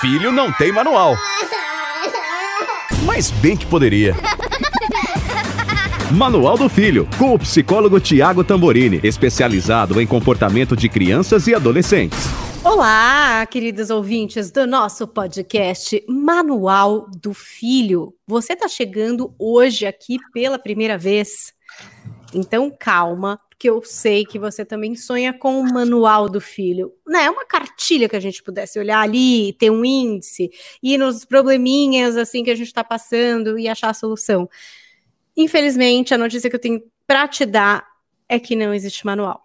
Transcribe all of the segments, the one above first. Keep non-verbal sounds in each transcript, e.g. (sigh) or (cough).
Filho não tem manual. Mas bem que poderia. Manual do Filho, com o psicólogo Tiago Tamborini, especializado em comportamento de crianças e adolescentes. Olá, queridos ouvintes do nosso podcast Manual do Filho. Você está chegando hoje aqui pela primeira vez? Então calma, porque eu sei que você também sonha com o Manual do Filho. Não é uma cartilha que a gente pudesse olhar ali, ter um índice, ir nos probleminhas assim que a gente está passando e achar a solução. Infelizmente, a notícia que eu tenho para te dar é que não existe manual.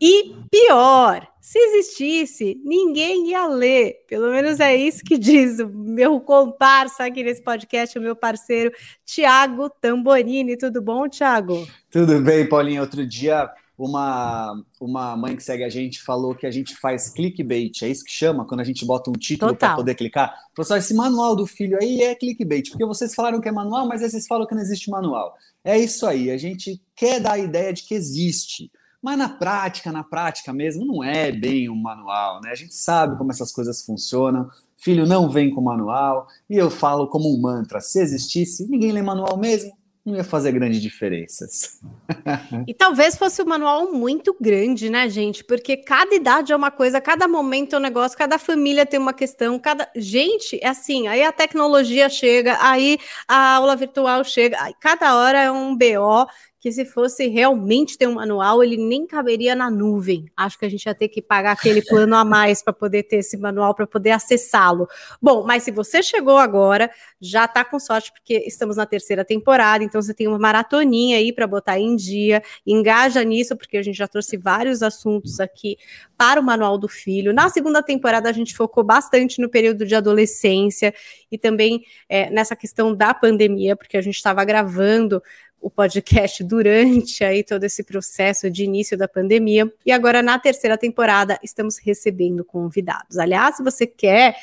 E pior, se existisse, ninguém ia ler. Pelo menos é isso que (laughs) diz o meu comparsa aqui nesse podcast, o meu parceiro Tiago Tamborini. Tudo bom, Tiago? Tudo bem, Paulinha. Outro dia, uma, uma mãe que segue a gente falou que a gente faz clickbait. É isso que chama quando a gente bota um título para poder clicar. Professor, esse manual do filho aí é clickbait, porque vocês falaram que é manual, mas aí vocês falam que não existe manual. É isso aí. A gente quer dar a ideia de que existe. Mas na prática, na prática mesmo, não é bem um manual, né? A gente sabe como essas coisas funcionam. Filho não vem com manual. E eu falo como um mantra: se existisse, ninguém lê manual mesmo, não ia fazer grandes diferenças. (laughs) e talvez fosse um manual muito grande, né, gente? Porque cada idade é uma coisa, cada momento é um negócio, cada família tem uma questão, cada. Gente, é assim, aí a tecnologia chega, aí a aula virtual chega, cada hora é um BO que se fosse realmente ter um manual, ele nem caberia na nuvem. Acho que a gente ia ter que pagar aquele plano a mais para poder ter esse manual, para poder acessá-lo. Bom, mas se você chegou agora, já está com sorte, porque estamos na terceira temporada, então você tem uma maratoninha aí para botar em dia, engaja nisso, porque a gente já trouxe vários assuntos aqui para o Manual do Filho. Na segunda temporada, a gente focou bastante no período de adolescência e também é, nessa questão da pandemia, porque a gente estava gravando o podcast durante aí todo esse processo de início da pandemia. E agora, na terceira temporada, estamos recebendo convidados. Aliás, se você quer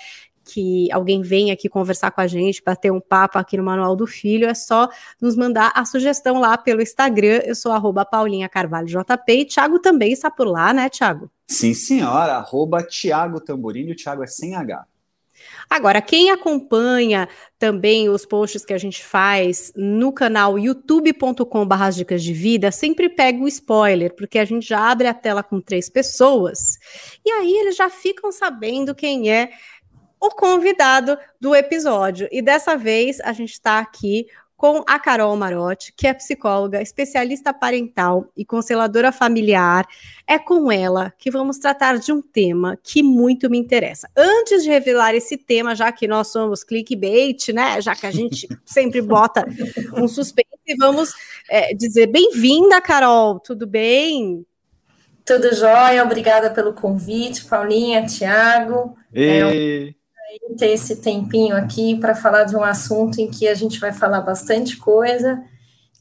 que alguém venha aqui conversar com a gente, bater um papo aqui no Manual do Filho, é só nos mandar a sugestão lá pelo Instagram. Eu sou arroba Paulinha Carvalho JP e Thiago também está por lá, né, Thiago? Sim, senhora, arroba Thiago o Thiago é sem H. Agora, quem acompanha também os posts que a gente faz no canal youtube.com.br dicas de vida, sempre pega o spoiler, porque a gente já abre a tela com três pessoas, e aí eles já ficam sabendo quem é o convidado do episódio. E dessa vez a gente está aqui com a Carol Marotti, que é psicóloga, especialista parental e consteladora familiar. É com ela que vamos tratar de um tema que muito me interessa. Antes de revelar esse tema, já que nós somos clickbait, né? Já que a gente (laughs) sempre bota um suspense, vamos é, dizer bem-vinda, Carol. Tudo bem? Tudo jóia, obrigada pelo convite, Paulinha, Tiago. É, ter esse tempinho aqui para falar de um assunto em que a gente vai falar bastante coisa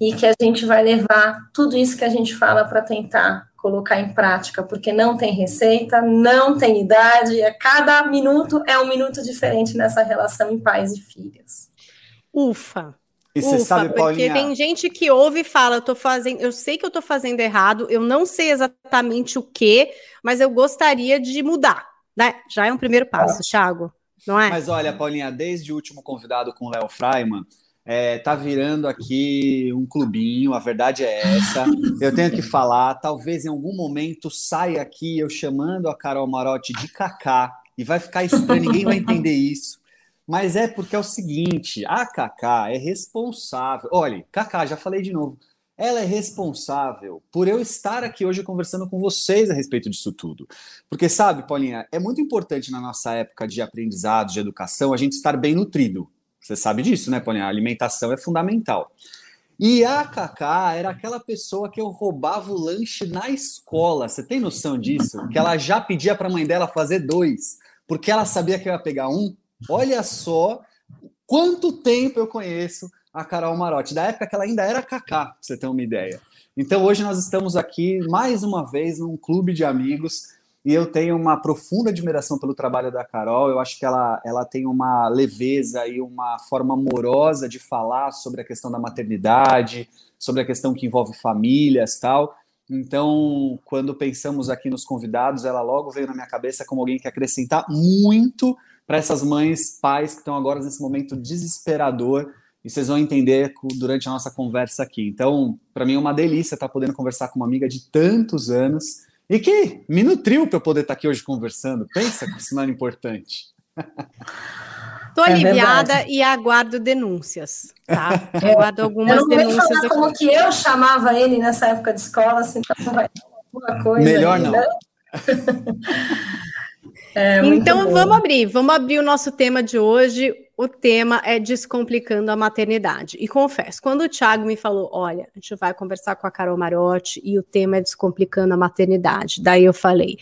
e que a gente vai levar tudo isso que a gente fala para tentar colocar em prática, porque não tem receita, não tem idade, a cada minuto é um minuto diferente nessa relação em pais e filhos. Ufa! E você sabe, porque Paulinha... tem gente que ouve e fala, eu tô fazendo, eu sei que eu tô fazendo errado, eu não sei exatamente o que, mas eu gostaria de mudar, né? Já é um primeiro passo, Thiago não é? Mas olha, Paulinha, desde o último convidado com o Léo Freiman, é, tá virando aqui um clubinho, a verdade é essa. Eu tenho que falar, talvez em algum momento saia aqui eu chamando a Carol Marotti de Kaká, e vai ficar estranho, ninguém vai entender isso. Mas é porque é o seguinte, a Kaká é responsável. Olha, Kaká, já falei de novo ela é responsável por eu estar aqui hoje conversando com vocês a respeito disso tudo. Porque, sabe, Paulinha, é muito importante na nossa época de aprendizado, de educação, a gente estar bem nutrido. Você sabe disso, né, Paulinha? A alimentação é fundamental. E a Cacá era aquela pessoa que eu roubava o lanche na escola. Você tem noção disso? Que ela já pedia para a mãe dela fazer dois, porque ela sabia que eu ia pegar um. Olha só quanto tempo eu conheço a Carol Marotti, da época que ela ainda era Cacá, pra você ter uma ideia. Então hoje nós estamos aqui mais uma vez num clube de amigos e eu tenho uma profunda admiração pelo trabalho da Carol. Eu acho que ela, ela tem uma leveza e uma forma amorosa de falar sobre a questão da maternidade, sobre a questão que envolve famílias tal. Então, quando pensamos aqui nos convidados, ela logo veio na minha cabeça como alguém que acrescentar muito para essas mães, pais que estão agora nesse momento desesperador. E vocês vão entender durante a nossa conversa aqui. Então, para mim é uma delícia estar podendo conversar com uma amiga de tantos anos e que me nutriu para eu poder estar aqui hoje conversando. Pensa que sinal importante. (laughs) Estou é aliviada verdade. e aguardo denúncias, tá? (laughs) É. Aguardo algumas eu não denúncias. Falar aqui. como que eu chamava ele nessa época de escola, assim, então vai alguma coisa. Melhor não. (laughs) É, então vamos abrir, vamos abrir o nosso tema de hoje. O tema é descomplicando a maternidade. E confesso, quando o Thiago me falou, olha, a gente vai conversar com a Carol Marotti e o tema é descomplicando a maternidade. Daí eu falei,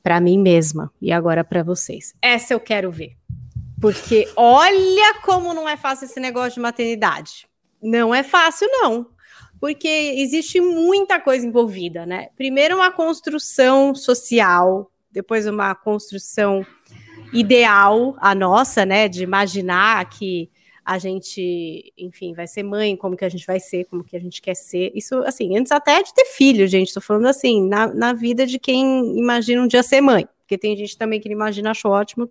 para mim mesma e agora para vocês. Essa eu quero ver. Porque olha como não é fácil esse negócio de maternidade. Não é fácil não porque existe muita coisa envolvida, né? Primeiro, uma construção social depois uma construção ideal, a nossa, né, de imaginar que a gente, enfim, vai ser mãe, como que a gente vai ser, como que a gente quer ser. Isso, assim, antes até de ter filho, gente, estou falando assim, na, na vida de quem imagina um dia ser mãe, porque tem gente também que imagina, acho ótimo,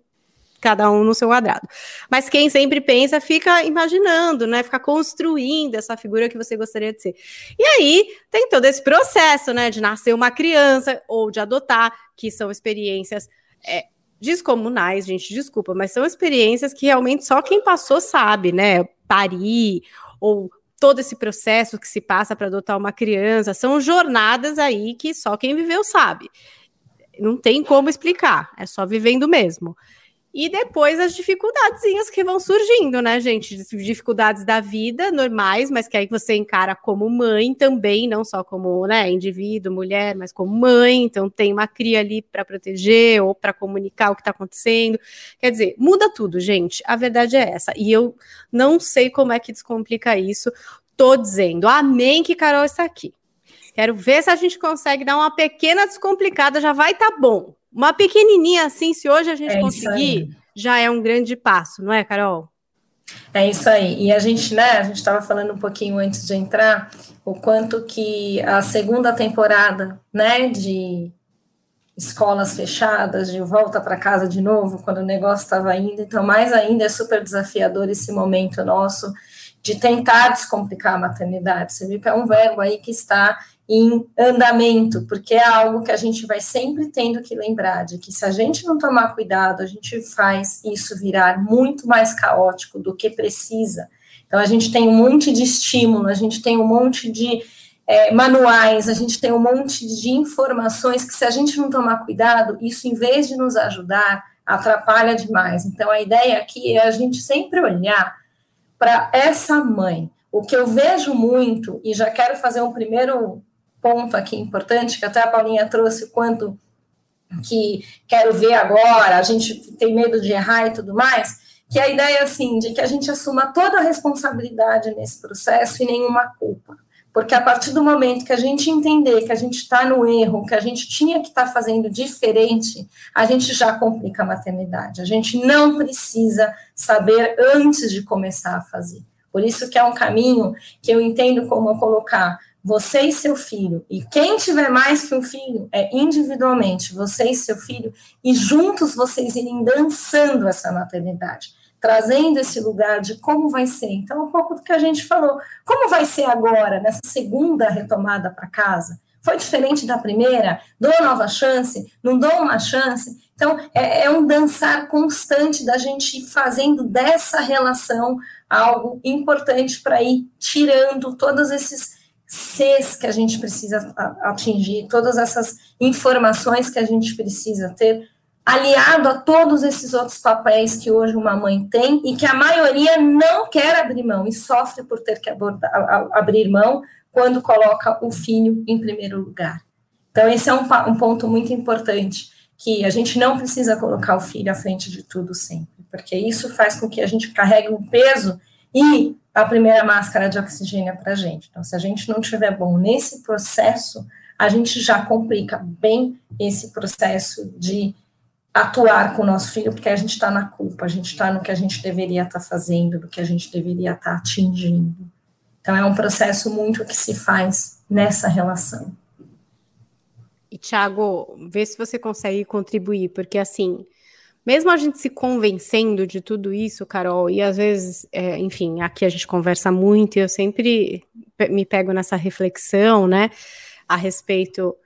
cada um no seu quadrado. Mas quem sempre pensa fica imaginando, né? Fica construindo essa figura que você gostaria de ser. E aí tem todo esse processo, né? De nascer uma criança ou de adotar, que são experiências. É, descomunais, gente, desculpa, mas são experiências que realmente só quem passou sabe, né? Parir ou todo esse processo que se passa para adotar uma criança, são jornadas aí que só quem viveu sabe. Não tem como explicar, é só vivendo mesmo. E depois as dificuldadezinhas que vão surgindo, né, gente? Dificuldades da vida normais, mas que aí você encara como mãe também, não só como né, indivíduo, mulher, mas como mãe. Então tem uma cria ali para proteger ou para comunicar o que está acontecendo. Quer dizer, muda tudo, gente. A verdade é essa. E eu não sei como é que descomplica isso. Tô dizendo, amém que Carol está aqui. Quero ver se a gente consegue dar uma pequena descomplicada, já vai estar tá bom. Uma pequenininha assim, se hoje a gente é conseguir, já é um grande passo, não é, Carol? É isso aí. E a gente, né, a gente estava falando um pouquinho antes de entrar, o quanto que a segunda temporada, né, de escolas fechadas, de volta para casa de novo, quando o negócio estava indo, então mais ainda é super desafiador esse momento nosso de tentar descomplicar a maternidade. Você viu que é um verbo aí que está em andamento, porque é algo que a gente vai sempre tendo que lembrar de que se a gente não tomar cuidado, a gente faz isso virar muito mais caótico do que precisa. Então a gente tem um monte de estímulo, a gente tem um monte de é, manuais, a gente tem um monte de informações que se a gente não tomar cuidado, isso em vez de nos ajudar, atrapalha demais. Então a ideia aqui é a gente sempre olhar para essa mãe. O que eu vejo muito, e já quero fazer um primeiro ponto aqui importante, que até a Paulinha trouxe, quanto que quero ver agora, a gente tem medo de errar e tudo mais, que a ideia, assim, de que a gente assuma toda a responsabilidade nesse processo e nenhuma culpa. Porque a partir do momento que a gente entender que a gente está no erro, que a gente tinha que estar tá fazendo diferente, a gente já complica a maternidade. A gente não precisa saber antes de começar a fazer. Por isso que é um caminho que eu entendo como colocar você e seu filho, e quem tiver mais que um filho, é individualmente, você e seu filho, e juntos vocês irem dançando essa maternidade, trazendo esse lugar de como vai ser. Então, um pouco do que a gente falou, como vai ser agora, nessa segunda retomada para casa? Foi diferente da primeira? Dou nova chance? Não dou uma chance? Então, é, é um dançar constante da gente fazendo dessa relação algo importante para ir tirando todos esses Cs que a gente precisa atingir, todas essas informações que a gente precisa ter aliado a todos esses outros papéis que hoje uma mãe tem e que a maioria não quer abrir mão e sofre por ter que abordar, abrir mão quando coloca o filho em primeiro lugar. Então, esse é um, um ponto muito importante, que a gente não precisa colocar o filho à frente de tudo sempre, porque isso faz com que a gente carregue um peso e a primeira máscara de oxigênio é para a gente. Então, se a gente não tiver bom nesse processo, a gente já complica bem esse processo de atuar com o nosso filho, porque a gente está na culpa, a gente está no que a gente deveria estar tá fazendo, no que a gente deveria estar tá atingindo. Então, é um processo muito que se faz nessa relação. E, Thiago, vê se você consegue contribuir, porque, assim, mesmo a gente se convencendo de tudo isso, Carol, e às vezes, é, enfim, aqui a gente conversa muito, e eu sempre me pego nessa reflexão, né, a respeito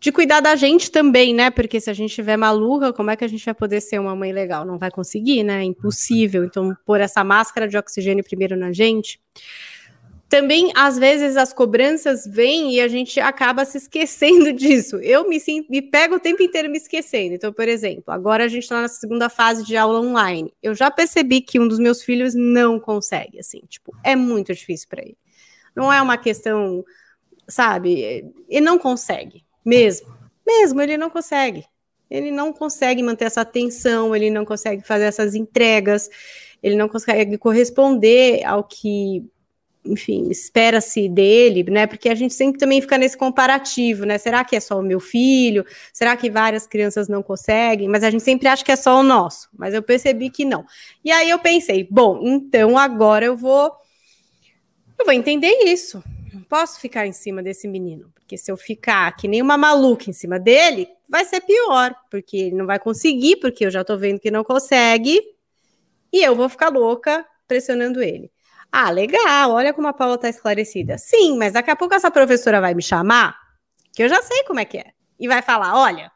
de cuidar da gente também, né? Porque se a gente estiver maluca, como é que a gente vai poder ser uma mãe legal? Não vai conseguir, né? É impossível. Então, pôr essa máscara de oxigênio primeiro na gente. Também, às vezes, as cobranças vêm e a gente acaba se esquecendo (laughs) disso. Eu me, me pego o tempo inteiro me esquecendo. Então, por exemplo, agora a gente está na segunda fase de aula online. Eu já percebi que um dos meus filhos não consegue, assim, tipo, é muito difícil para ele. Não é uma questão, sabe? Ele não consegue. Mesmo. Mesmo, ele não consegue. Ele não consegue manter essa atenção, ele não consegue fazer essas entregas, ele não consegue corresponder ao que, enfim, espera-se dele, né? Porque a gente sempre também fica nesse comparativo, né? Será que é só o meu filho? Será que várias crianças não conseguem? Mas a gente sempre acha que é só o nosso. Mas eu percebi que não. E aí eu pensei, bom, então agora eu vou eu vou entender isso. Não posso ficar em cima desse menino. Porque se eu ficar que nem uma maluca em cima dele, vai ser pior, porque ele não vai conseguir, porque eu já tô vendo que não consegue, e eu vou ficar louca pressionando ele. Ah, legal, olha como a Paula tá esclarecida. Sim, mas daqui a pouco essa professora vai me chamar, que eu já sei como é que é, e vai falar: olha,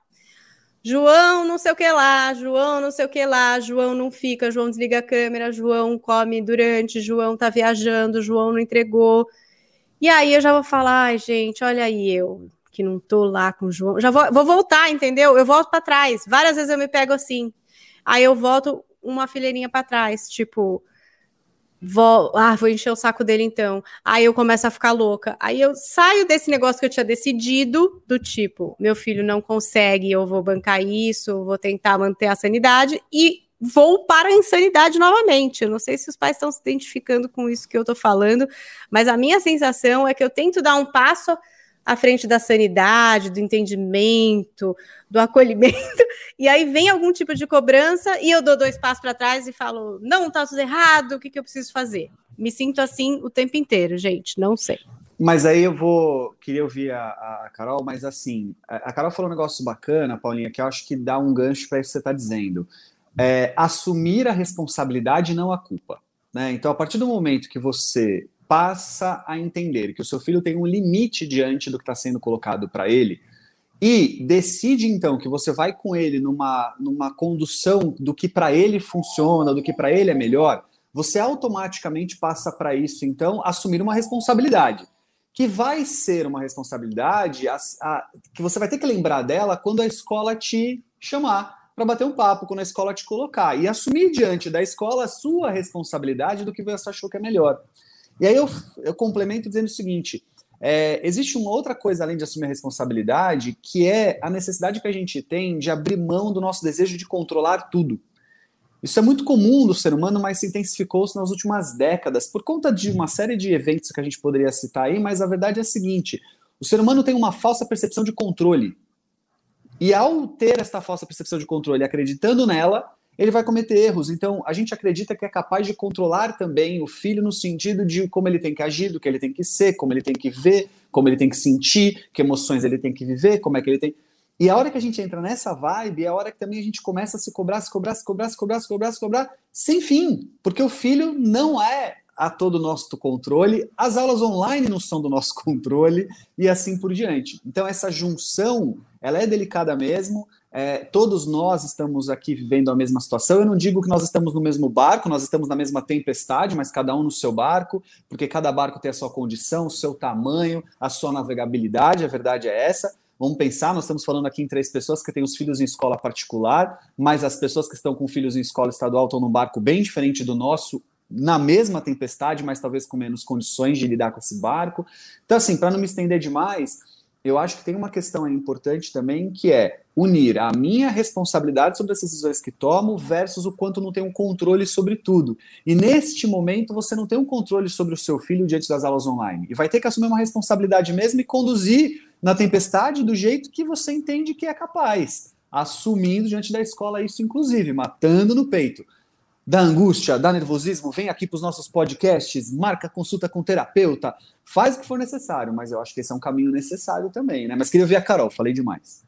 João não sei o que lá, João não sei o que lá, João não fica, João desliga a câmera, João come durante, João tá viajando, João não entregou. E aí eu já vou falar, ai, gente, olha aí eu que não tô lá com o João. Já vou, vou voltar, entendeu? Eu volto para trás. Várias vezes eu me pego assim. Aí eu volto uma fileirinha para trás, tipo, vou, ah, vou encher o saco dele então. Aí eu começo a ficar louca. Aí eu saio desse negócio que eu tinha decidido, do tipo, meu filho não consegue, eu vou bancar isso, vou tentar manter a sanidade e vou para a insanidade novamente. Eu não sei se os pais estão se identificando com isso que eu estou falando, mas a minha sensação é que eu tento dar um passo à frente da sanidade, do entendimento, do acolhimento, (laughs) e aí vem algum tipo de cobrança e eu dou dois passos para trás e falo: não, está tudo errado, o que, que eu preciso fazer? Me sinto assim o tempo inteiro, gente, não sei. Mas aí eu vou. Queria ouvir a, a Carol, mas assim, a Carol falou um negócio bacana, Paulinha, que eu acho que dá um gancho para isso que você está dizendo é, assumir a responsabilidade e não a culpa. Né? Então, a partir do momento que você passa a entender que o seu filho tem um limite diante do que está sendo colocado para ele, e decide então que você vai com ele numa, numa condução do que para ele funciona, do que para ele é melhor, você automaticamente passa para isso então assumir uma responsabilidade, que vai ser uma responsabilidade a, a, que você vai ter que lembrar dela quando a escola te chamar para bater um papo quando a escola te colocar e assumir diante da escola a sua responsabilidade do que você achou que é melhor. E aí eu, eu complemento dizendo o seguinte: é, existe uma outra coisa além de assumir a responsabilidade, que é a necessidade que a gente tem de abrir mão do nosso desejo de controlar tudo. Isso é muito comum do ser humano, mas se intensificou-se nas últimas décadas por conta de uma série de eventos que a gente poderia citar aí, mas a verdade é a seguinte: o ser humano tem uma falsa percepção de controle. E ao ter esta falsa percepção de controle, acreditando nela, ele vai cometer erros. Então, a gente acredita que é capaz de controlar também o filho no sentido de como ele tem que agir, do que ele tem que ser, como ele tem que ver, como ele tem que sentir, que emoções ele tem que viver, como é que ele tem. E a hora que a gente entra nessa vibe é a hora que também a gente começa a se cobrar, se cobrar, se cobrar, se cobrar, se cobrar, se cobrar, sem fim. Porque o filho não é a todo nosso controle, as aulas online não são do nosso (laughs) controle e assim por diante. Então, essa junção ela é delicada mesmo. É, todos nós estamos aqui vivendo a mesma situação. Eu não digo que nós estamos no mesmo barco, nós estamos na mesma tempestade, mas cada um no seu barco, porque cada barco tem a sua condição, o seu tamanho, a sua navegabilidade, a verdade é essa. Vamos pensar, nós estamos falando aqui em três pessoas que têm os filhos em escola particular, mas as pessoas que estão com filhos em escola estadual estão num barco bem diferente do nosso, na mesma tempestade, mas talvez com menos condições de lidar com esse barco. Então, assim, para não me estender demais, eu acho que tem uma questão importante também que é unir a minha responsabilidade sobre as decisões que tomo versus o quanto não tenho controle sobre tudo. E neste momento você não tem um controle sobre o seu filho diante das aulas online. E vai ter que assumir uma responsabilidade mesmo e conduzir na tempestade do jeito que você entende que é capaz, assumindo diante da escola isso inclusive, matando no peito da angústia, da nervosismo, vem aqui para os nossos podcasts, marca consulta com terapeuta, faz o que for necessário, mas eu acho que esse é um caminho necessário também, né? Mas queria ouvir a Carol, falei demais.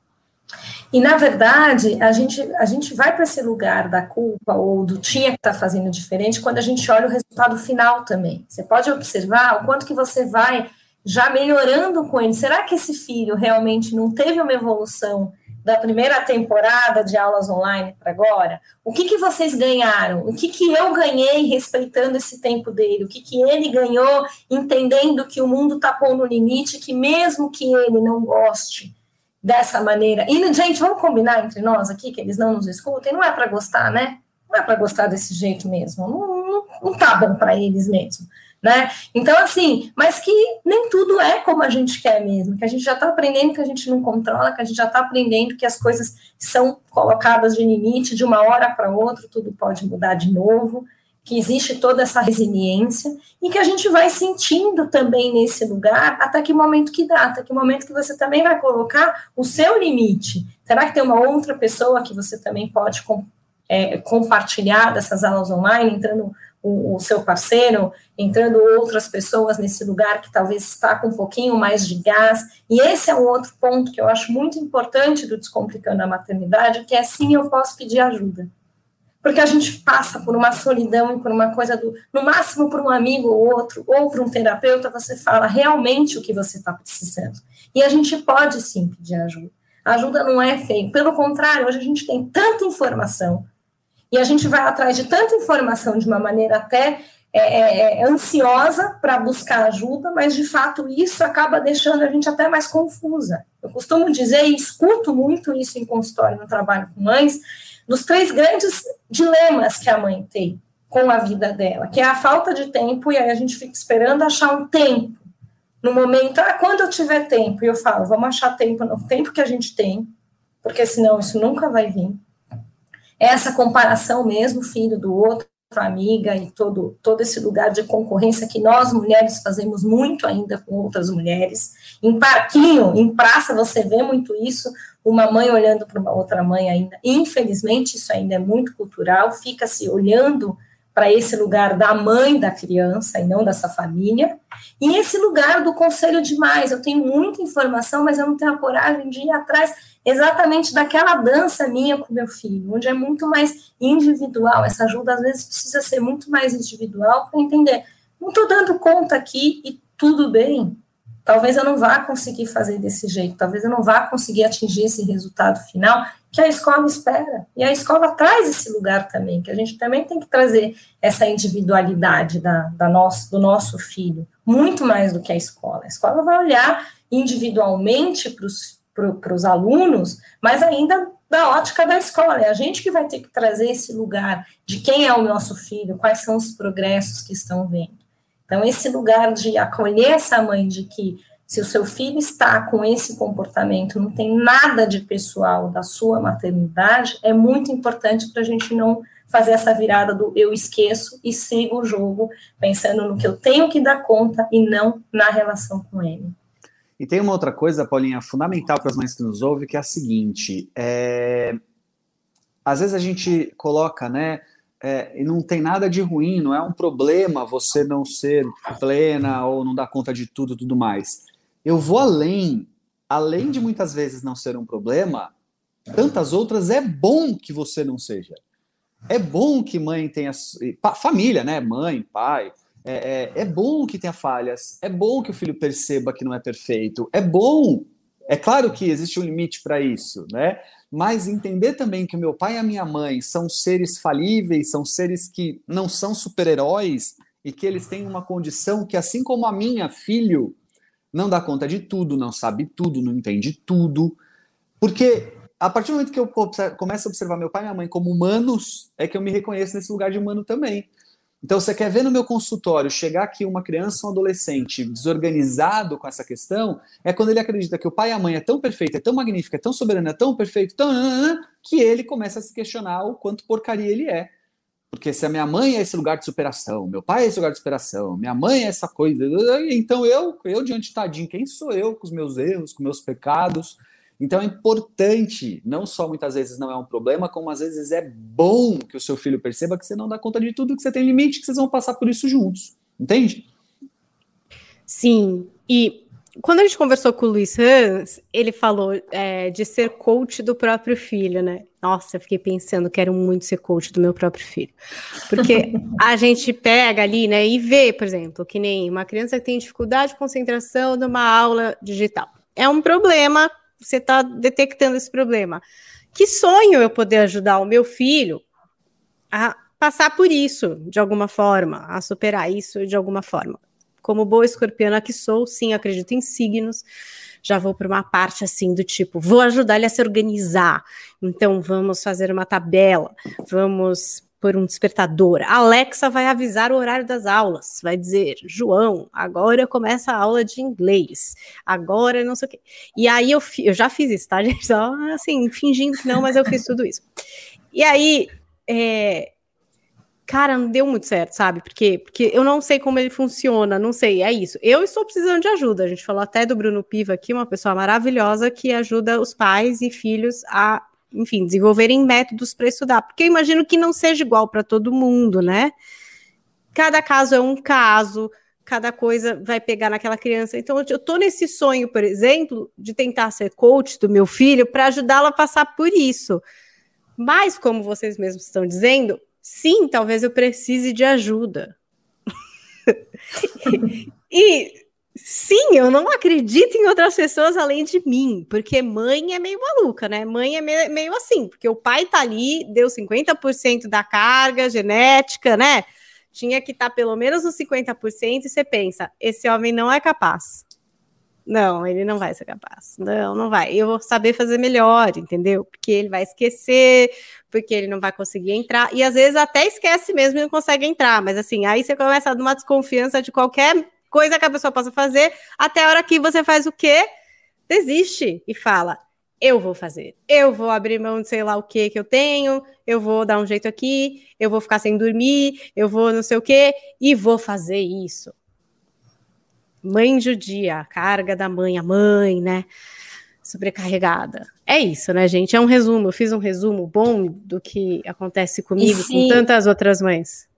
E na verdade, a gente, a gente vai para esse lugar da culpa ou do tinha que estar tá fazendo diferente quando a gente olha o resultado final também. Você pode observar o quanto que você vai já melhorando com ele. Será que esse filho realmente não teve uma evolução da primeira temporada de aulas online para agora, o que, que vocês ganharam? O que, que eu ganhei respeitando esse tempo dele? O que, que ele ganhou entendendo que o mundo está pondo limite, que mesmo que ele não goste dessa maneira. E, gente, vamos combinar entre nós aqui, que eles não nos escutem, não é para gostar, né? Não é para gostar desse jeito mesmo. Não, não, não tá bom para eles mesmo né? Então, assim, mas que nem tudo é como a gente quer mesmo, que a gente já está aprendendo que a gente não controla, que a gente já está aprendendo que as coisas são colocadas de limite de uma hora para outra, tudo pode mudar de novo, que existe toda essa resiliência e que a gente vai sentindo também nesse lugar até que momento que dá, até que momento que você também vai colocar o seu limite. Será que tem uma outra pessoa que você também pode é, compartilhar dessas aulas online, entrando o, o, seu parceiro, entrando outras pessoas nesse lugar que talvez está com um pouquinho mais de gás. E esse é um outro ponto que eu acho muito importante do Descomplicando a Maternidade, que é sim, eu posso pedir ajuda. Porque a gente passa por uma solidão e por uma coisa do, no máximo por um amigo ou outro, ou por um terapeuta, você fala realmente o que você está precisando. E a gente pode sim pedir ajuda. A ajuda não é feio. Pelo contrário, hoje a gente tem tanta informação, e a gente vai atrás de tanta informação de uma maneira até é, é, é ansiosa para buscar ajuda, mas de fato isso acaba deixando a gente até mais confusa. Eu costumo dizer e escuto muito isso em consultório no trabalho com mães, dos três grandes dilemas que a mãe tem com a vida dela, que é a falta de tempo, e aí a gente fica esperando achar um tempo. No momento, ah, quando eu tiver tempo, e eu falo, vamos achar tempo no tempo que a gente tem, porque senão isso nunca vai vir essa comparação mesmo, filho do outro, amiga e todo, todo esse lugar de concorrência que nós mulheres fazemos muito ainda com outras mulheres. Em parquinho, em praça, você vê muito isso, uma mãe olhando para uma outra mãe ainda. Infelizmente, isso ainda é muito cultural, fica se olhando para esse lugar da mãe da criança e não dessa família. E esse lugar do conselho demais. Eu tenho muita informação, mas eu não tenho a coragem de ir atrás exatamente daquela dança minha com meu filho, onde é muito mais individual. Essa ajuda às vezes precisa ser muito mais individual para entender. Não estou dando conta aqui e tudo bem. Talvez eu não vá conseguir fazer desse jeito, talvez eu não vá conseguir atingir esse resultado final que a escola espera. E a escola traz esse lugar também, que a gente também tem que trazer essa individualidade da, da nosso, do nosso filho, muito mais do que a escola. A escola vai olhar individualmente para os para os alunos, mas ainda da ótica da escola. É a gente que vai ter que trazer esse lugar de quem é o nosso filho, quais são os progressos que estão vendo. Então, esse lugar de acolher essa mãe de que se o seu filho está com esse comportamento, não tem nada de pessoal da sua maternidade, é muito importante para a gente não fazer essa virada do eu esqueço e sigo o jogo, pensando no que eu tenho que dar conta e não na relação com ele. E tem uma outra coisa, Paulinha, fundamental para as mães que nos ouvem, que é a seguinte: é... às vezes a gente coloca, né? É, e não tem nada de ruim, não é um problema você não ser plena ou não dar conta de tudo tudo mais. Eu vou além. Além de muitas vezes não ser um problema, tantas outras é bom que você não seja. É bom que mãe tenha. Família, né? Mãe, pai é, é, é, bom que tenha falhas, é bom que o filho perceba que não é perfeito, é bom. É claro que existe um limite para isso, né? Mas entender também que o meu pai e a minha mãe são seres falíveis, são seres que não são super-heróis e que eles têm uma condição que, assim como a minha, filho, não dá conta de tudo, não sabe tudo, não entende tudo. Porque a partir do momento que eu começo a observar meu pai e minha mãe como humanos, é que eu me reconheço nesse lugar de humano também. Então, você quer ver no meu consultório chegar aqui uma criança ou um adolescente desorganizado com essa questão, é quando ele acredita que o pai e a mãe é tão perfeito, é tão magnífico, é tão soberano, é tão perfeito, tão que ele começa a se questionar o quanto porcaria ele é. Porque se a minha mãe é esse lugar de superação, meu pai é esse lugar de superação, minha mãe é essa coisa, então eu, eu diante de tadinho, quem sou eu com os meus erros, com meus pecados? Então é importante, não só muitas vezes não é um problema, como às vezes é bom que o seu filho perceba que você não dá conta de tudo, que você tem limite, que vocês vão passar por isso juntos. Entende? Sim. E quando a gente conversou com o Luiz Hans, ele falou é, de ser coach do próprio filho, né? Nossa, eu fiquei pensando, quero muito ser coach do meu próprio filho. Porque (laughs) a gente pega ali, né, e vê, por exemplo, que nem uma criança que tem dificuldade de concentração numa aula digital. É um problema você está detectando esse problema. Que sonho eu poder ajudar o meu filho a passar por isso de alguma forma, a superar isso de alguma forma. Como boa escorpiana que sou, sim, acredito em signos. Já vou para uma parte assim do tipo, vou ajudar ele a se organizar. Então vamos fazer uma tabela, vamos por um despertador. A Alexa vai avisar o horário das aulas, vai dizer: João, agora começa a aula de inglês, agora não sei o quê. E aí eu, eu já fiz isso, tá, (laughs) gente? Só assim, fingindo que não, mas eu fiz tudo isso. E aí, é, cara, não deu muito certo, sabe? Porque, porque eu não sei como ele funciona, não sei, é isso. Eu estou precisando de ajuda. A gente falou até do Bruno Piva aqui, uma pessoa maravilhosa que ajuda os pais e filhos a enfim, desenvolverem métodos para estudar, porque eu imagino que não seja igual para todo mundo, né? Cada caso é um caso, cada coisa vai pegar naquela criança. Então, eu estou nesse sonho, por exemplo, de tentar ser coach do meu filho para ajudá-lo a passar por isso. Mas, como vocês mesmos estão dizendo, sim, talvez eu precise de ajuda. (laughs) e Sim, eu não acredito em outras pessoas além de mim, porque mãe é meio maluca, né? Mãe é meio, meio assim, porque o pai tá ali, deu 50% da carga genética, né? Tinha que estar tá pelo menos nos 50% e você pensa, esse homem não é capaz. Não, ele não vai ser capaz. Não, não vai. Eu vou saber fazer melhor, entendeu? Porque ele vai esquecer, porque ele não vai conseguir entrar. E às vezes até esquece mesmo e não consegue entrar. Mas assim, aí você começa a dar uma desconfiança de qualquer coisa que a pessoa possa fazer, até a hora que você faz o quê? Desiste e fala: eu vou fazer, eu vou abrir mão de sei lá o que que eu tenho, eu vou dar um jeito aqui, eu vou ficar sem dormir, eu vou não sei o que, e vou fazer isso. Mãe judia, a carga da mãe, a mãe, né? Sobrecarregada. É isso, né, gente? É um resumo. Eu fiz um resumo bom do que acontece comigo, se, com tantas outras mães.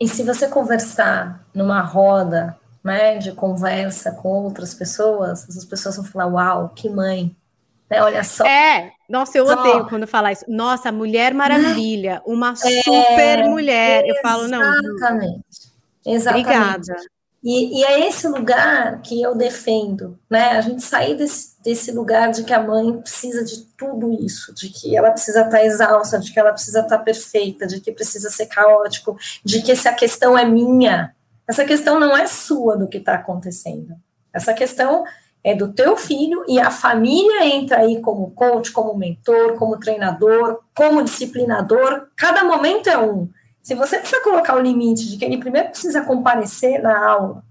E se você conversar numa roda né, de conversa com outras pessoas, essas pessoas vão falar, uau, que mãe, né, olha só. É, nossa, eu só. odeio quando falar isso. Nossa, Mulher Maravilha, uma é, super mulher. Eu falo, não. Exatamente. Exatamente. Obrigada. E, e, é esse lugar que eu defendo, né? A gente sair desse, desse lugar de que a mãe precisa de tudo isso, de que ela precisa estar exausta, de que ela precisa estar perfeita, de que precisa ser caótico, de que essa questão é minha, essa questão não é sua do que está acontecendo. Essa questão é do teu filho e a família entra aí como coach, como mentor, como treinador, como disciplinador. Cada momento é um. Se você precisa colocar o limite de que ele primeiro precisa comparecer na aula,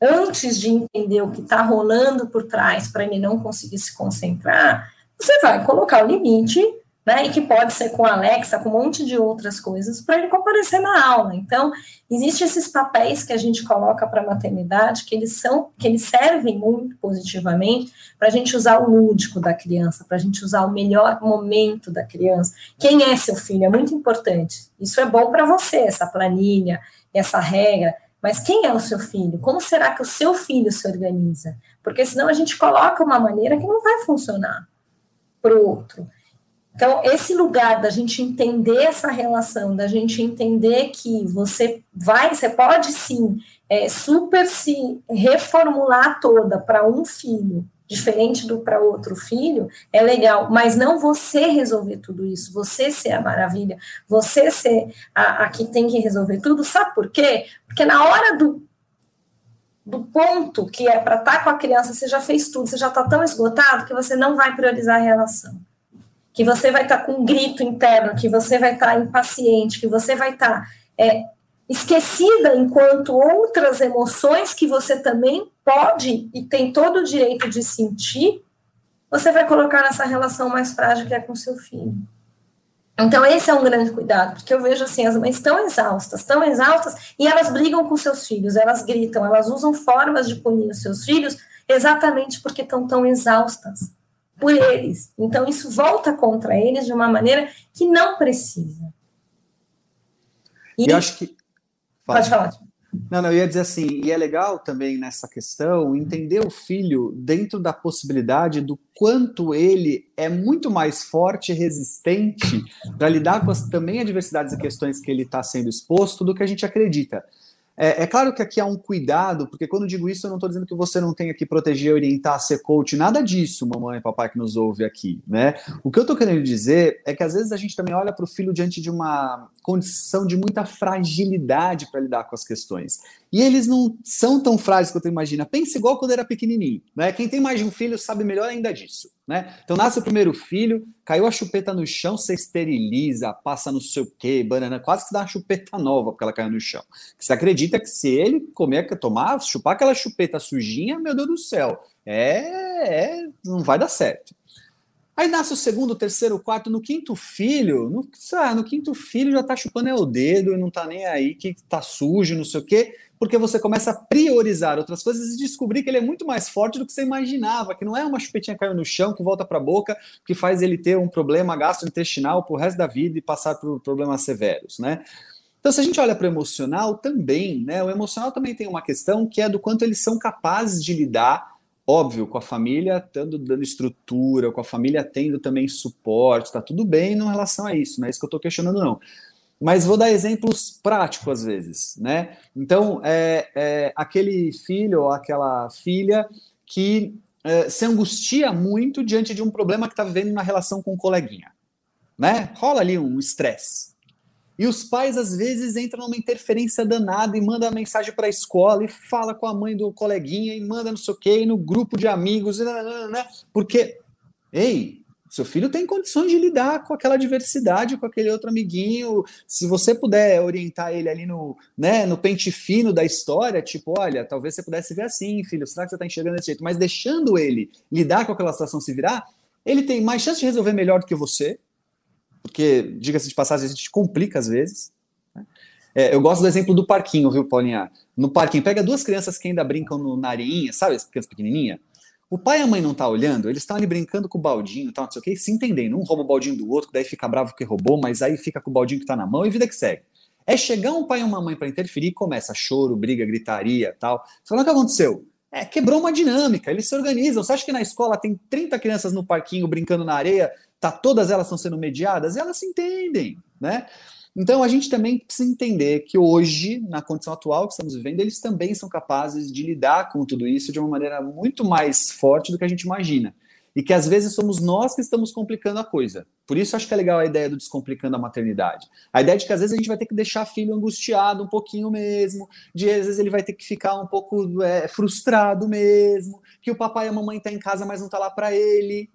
antes de entender o que está rolando por trás para ele não conseguir se concentrar, você vai colocar o limite né, e que pode ser com Alexa, com um monte de outras coisas, para ele comparecer na aula. Então, existem esses papéis que a gente coloca para a maternidade, que eles são, que eles servem muito positivamente para a gente usar o lúdico da criança, para a gente usar o melhor momento da criança. Quem é seu filho? É muito importante. Isso é bom para você, essa planilha, essa regra. Mas quem é o seu filho? Como será que o seu filho se organiza? Porque senão a gente coloca uma maneira que não vai funcionar para o outro. Então, esse lugar da gente entender essa relação, da gente entender que você vai, você pode sim é, super se reformular toda para um filho, diferente do para outro filho, é legal, mas não você resolver tudo isso, você ser a maravilha, você ser a, a que tem que resolver tudo, sabe por quê? Porque na hora do do ponto que é para estar tá com a criança, você já fez tudo, você já está tão esgotado que você não vai priorizar a relação. Que você vai estar tá com um grito interno, que você vai estar tá impaciente, que você vai estar tá, é, esquecida enquanto outras emoções que você também pode e tem todo o direito de sentir, você vai colocar nessa relação mais frágil que é com seu filho. Então, esse é um grande cuidado, porque eu vejo assim, as mães tão exaustas, tão exaustas, e elas brigam com seus filhos, elas gritam, elas usam formas de punir os seus filhos exatamente porque estão tão exaustas por eles. Então, isso volta contra eles de uma maneira que não precisa. E, eu acho que. Pode falar. Não, não, eu ia dizer assim, e é legal também nessa questão entender o filho dentro da possibilidade do quanto ele é muito mais forte e resistente para lidar com as também adversidades e questões que ele está sendo exposto do que a gente acredita. É, é, claro que aqui há um cuidado, porque quando digo isso, eu não estou dizendo que você não tenha que proteger, orientar, ser coach, nada disso, mamãe e papai que nos ouve aqui, né? O que eu estou querendo dizer é que às vezes a gente também olha para o filho diante de uma condição de muita fragilidade para lidar com as questões. E eles não são tão frágeis quanto imagina. Pense igual quando era pequenininho, né? Quem tem mais de um filho sabe melhor ainda disso, né? Então nasce o primeiro filho, caiu a chupeta no chão, você esteriliza, passa não sei o quê, banana, quase que dá uma chupeta nova porque ela caiu no chão. Você acredita que se ele comer, tomar, chupar aquela chupeta sujinha, meu Deus do céu, é, é não vai dar certo. Aí nasce o segundo, terceiro, quarto, no quinto filho, no, no quinto filho já tá chupando é o dedo e não tá nem aí que tá sujo, não sei o quê porque você começa a priorizar outras coisas e descobrir que ele é muito mais forte do que você imaginava, que não é uma chupetinha caindo no chão que volta para a boca, que faz ele ter um problema gastrointestinal o resto da vida e passar por problemas severos, né? Então, se a gente olha para o emocional também, né? O emocional também tem uma questão que é do quanto eles são capazes de lidar, óbvio, com a família dando, dando estrutura, com a família tendo também suporte, tá tudo bem em relação a isso, não é isso que eu estou questionando, não. Mas vou dar exemplos práticos às vezes, né? Então, é, é aquele filho ou aquela filha que é, se angustia muito diante de um problema que está vivendo na relação com o coleguinha, né? Rola ali um estresse. E os pais às vezes entram numa interferência danada e mandam a mensagem para a escola e fala com a mãe do coleguinha e manda não sei o quê, no grupo de amigos, né? porque, ei, seu filho tem condições de lidar com aquela diversidade, com aquele outro amiguinho. Se você puder orientar ele ali no, né, no pente fino da história, tipo, olha, talvez você pudesse ver assim, filho, será que você está enxergando desse jeito? Mas deixando ele lidar com aquela situação se virar, ele tem mais chance de resolver melhor do que você, porque, diga-se de passagem, a gente complica às vezes. Né? É, eu gosto do exemplo do parquinho, viu, Paulinha? No parquinho, pega duas crianças que ainda brincam no, na areinha, sabe, as crianças pequenininhas? O pai e a mãe não tá olhando, eles estão ali brincando com o baldinho, tal, não sei o que, se entendendo. Um rouba o baldinho do outro, daí fica bravo que roubou, mas aí fica com o baldinho que tá na mão e vida que segue. É chegar um pai e uma mãe para interferir e começa choro, briga, gritaria, tal. Você fala, o que aconteceu? É, quebrou uma dinâmica, eles se organizam. Você acha que na escola tem 30 crianças no parquinho brincando na areia, tá todas elas estão sendo mediadas? E elas se entendem, né? Então a gente também precisa entender que hoje, na condição atual que estamos vivendo, eles também são capazes de lidar com tudo isso de uma maneira muito mais forte do que a gente imagina. E que às vezes somos nós que estamos complicando a coisa. Por isso acho que é legal a ideia do descomplicando a maternidade. A ideia de que às vezes a gente vai ter que deixar filho angustiado um pouquinho mesmo, de às vezes ele vai ter que ficar um pouco é, frustrado mesmo, que o papai e a mamãe estão tá em casa, mas não está lá para ele.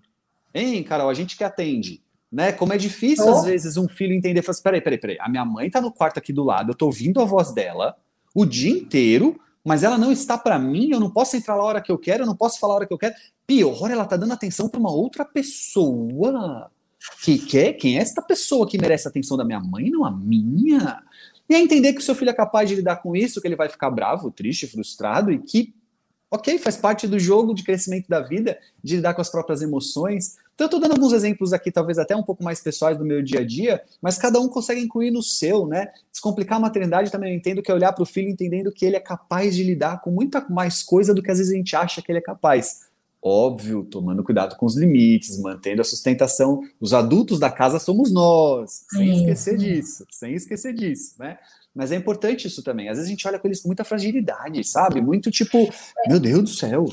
Hein, Carol, a gente que atende né? Como é difícil, oh. às vezes, um filho entender, falar assim, peraí, peraí, peraí, a minha mãe tá no quarto aqui do lado, eu tô ouvindo a voz dela o dia inteiro, mas ela não está para mim, eu não posso entrar lá a hora que eu quero, eu não posso falar a hora que eu quero. Pior, ela tá dando atenção para uma outra pessoa. Que quer? Quem é esta pessoa que merece a atenção da minha mãe, não a minha? E é entender que o seu filho é capaz de lidar com isso, que ele vai ficar bravo, triste, frustrado e que, ok, faz parte do jogo de crescimento da vida, de lidar com as próprias emoções, então, eu estou dando alguns exemplos aqui, talvez até um pouco mais pessoais do meu dia a dia, mas cada um consegue incluir no seu, né? Descomplicar a maternidade também eu entendo que é olhar para o filho entendendo que ele é capaz de lidar com muita mais coisa do que às vezes a gente acha que ele é capaz. Óbvio, tomando cuidado com os limites, mantendo a sustentação. Os adultos da casa somos nós, sem esquecer disso, sem esquecer disso, né? Mas é importante isso também. Às vezes a gente olha com eles com muita fragilidade, sabe? Muito tipo, meu Deus do céu,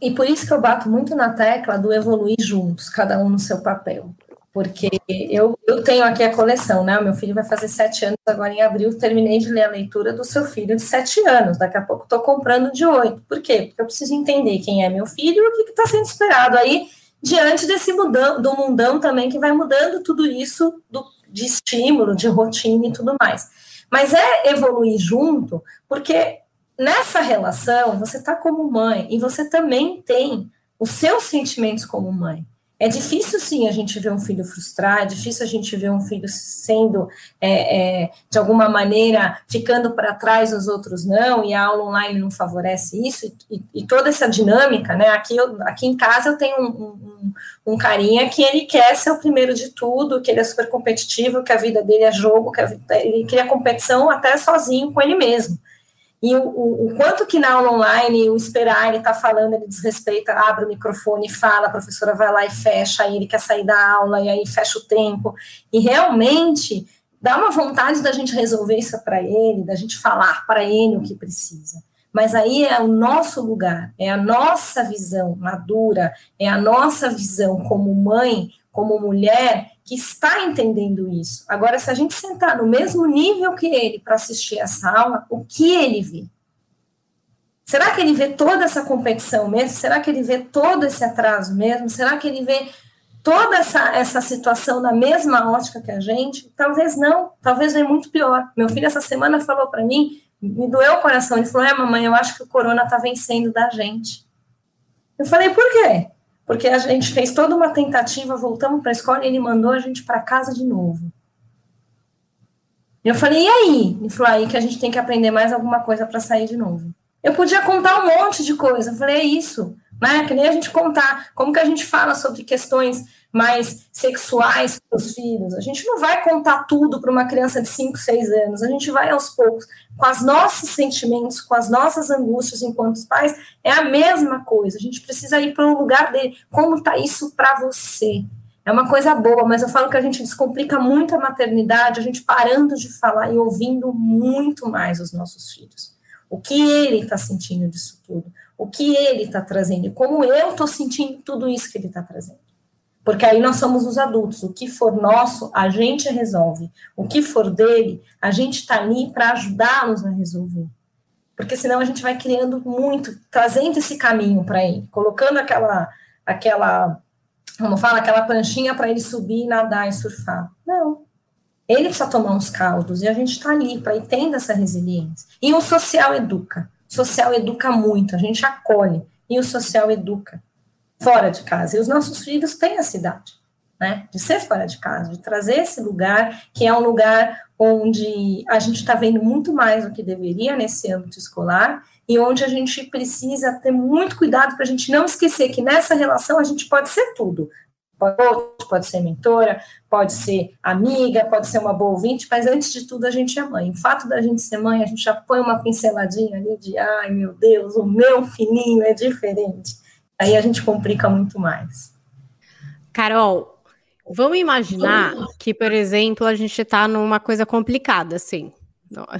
e por isso que eu bato muito na tecla do evoluir juntos, cada um no seu papel. porque eu, eu tenho aqui a coleção, né? O meu filho vai fazer sete anos agora em abril, terminei de ler a leitura do seu filho de sete anos, daqui a pouco estou comprando de oito. Por quê? Porque eu preciso entender quem é meu filho e o que está sendo esperado aí diante desse mudão, do mundão também que vai mudando tudo isso do, de estímulo, de rotina e tudo mais. Mas é evoluir junto, porque nessa relação você está como mãe e você também tem os seus sentimentos como mãe. É difícil, sim, a gente ver um filho frustrado, é difícil a gente ver um filho sendo, é, é, de alguma maneira, ficando para trás, os outros não, e a aula online não favorece isso, e, e toda essa dinâmica, né? Aqui, eu, aqui em casa eu tenho um, um, um, carinha que ele quer ser o primeiro de tudo, que ele é super competitivo, que a vida dele é jogo, que vida, ele cria competição até sozinho com ele mesmo. E o, o, o, quanto que na aula online o esperar, ele está falando, ele desrespeita, abre o microfone fala, a professora vai lá e fecha, aí ele quer sair da aula, e aí fecha o tempo. E realmente dá uma vontade da gente resolver isso para ele, da gente falar para ele o que precisa. Mas aí é o nosso lugar, é a nossa visão madura, é a nossa visão como mãe, como mulher, que está entendendo isso. Agora, se a gente sentar no mesmo nível que ele para assistir essa aula, o que ele vê? Será que ele vê toda essa competição mesmo? Será que ele vê todo esse atraso mesmo? Será que ele vê toda essa, essa situação na mesma ótica que a gente? Talvez não, talvez vê muito pior. Meu filho essa semana falou para mim, me doeu o coração, ele falou, é mamãe, eu acho que o corona está vencendo da gente. Eu falei, por quê? Porque a gente fez toda uma tentativa, voltamos para a escola e ele mandou a gente para casa de novo. Eu falei, e aí? Ele falou, aí que a gente tem que aprender mais alguma coisa para sair de novo. Eu podia contar um monte de coisa. Eu falei, é isso, né? Que nem a gente contar. Como que a gente fala sobre questões mais sexuais para os filhos. A gente não vai contar tudo para uma criança de 5, 6 anos, a gente vai aos poucos, com os nossos sentimentos, com as nossas angústias enquanto pais, é a mesma coisa. A gente precisa ir para um lugar dele. Como está isso para você? É uma coisa boa, mas eu falo que a gente descomplica muito a maternidade, a gente parando de falar e ouvindo muito mais os nossos filhos. O que ele está sentindo disso tudo, o que ele está trazendo, e como eu estou sentindo tudo isso que ele está trazendo. Porque aí nós somos os adultos. O que for nosso, a gente resolve. O que for dele, a gente está ali para ajudá-los a resolver. Porque senão a gente vai criando muito, trazendo esse caminho para ele, colocando aquela, aquela, como fala, aquela pranchinha para ele subir, nadar e surfar. Não. Ele precisa tomar uns caldos e a gente está ali para ir tendo essa resiliência. E o social educa. O social educa muito, a gente acolhe. E o social educa fora de casa. E os nossos filhos têm a cidade, né? De ser fora de casa, de trazer esse lugar, que é um lugar onde a gente está vendo muito mais do que deveria nesse âmbito escolar e onde a gente precisa ter muito cuidado para a gente não esquecer que nessa relação a gente pode ser tudo. Pode, pode ser mentora, pode ser amiga, pode ser uma boa ouvinte, mas antes de tudo a gente é mãe. O fato da gente ser mãe, a gente já põe uma pinceladinha ali de ai meu Deus, o meu filhinho é diferente aí a gente complica muito mais. Carol, vamos imaginar que, por exemplo, a gente está numa coisa complicada, assim.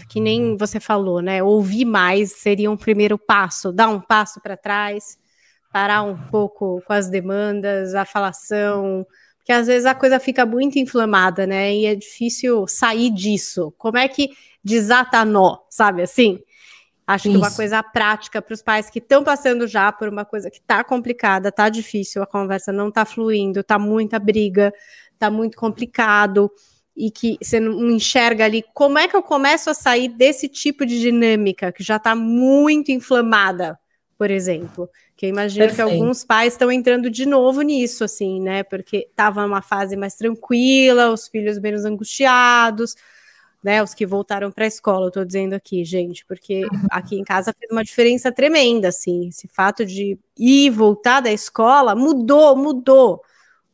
Que nem você falou, né? Ouvir mais seria um primeiro passo, dar um passo para trás, parar um pouco com as demandas, a falação, porque às vezes a coisa fica muito inflamada, né? E é difícil sair disso. Como é que desata nó, sabe assim? Acho Isso. que uma coisa prática para os pais que estão passando já por uma coisa que está complicada, está difícil, a conversa não está fluindo, está muita briga, está muito complicado e que você não enxerga ali como é que eu começo a sair desse tipo de dinâmica que já está muito inflamada, por exemplo. Que eu imagino Perfeito. que alguns pais estão entrando de novo nisso, assim, né? Porque estava numa fase mais tranquila, os filhos menos angustiados né? Os que voltaram para a escola, eu estou dizendo aqui, gente, porque aqui em casa fez uma diferença tremenda, assim. Esse fato de ir e voltar da escola mudou, mudou.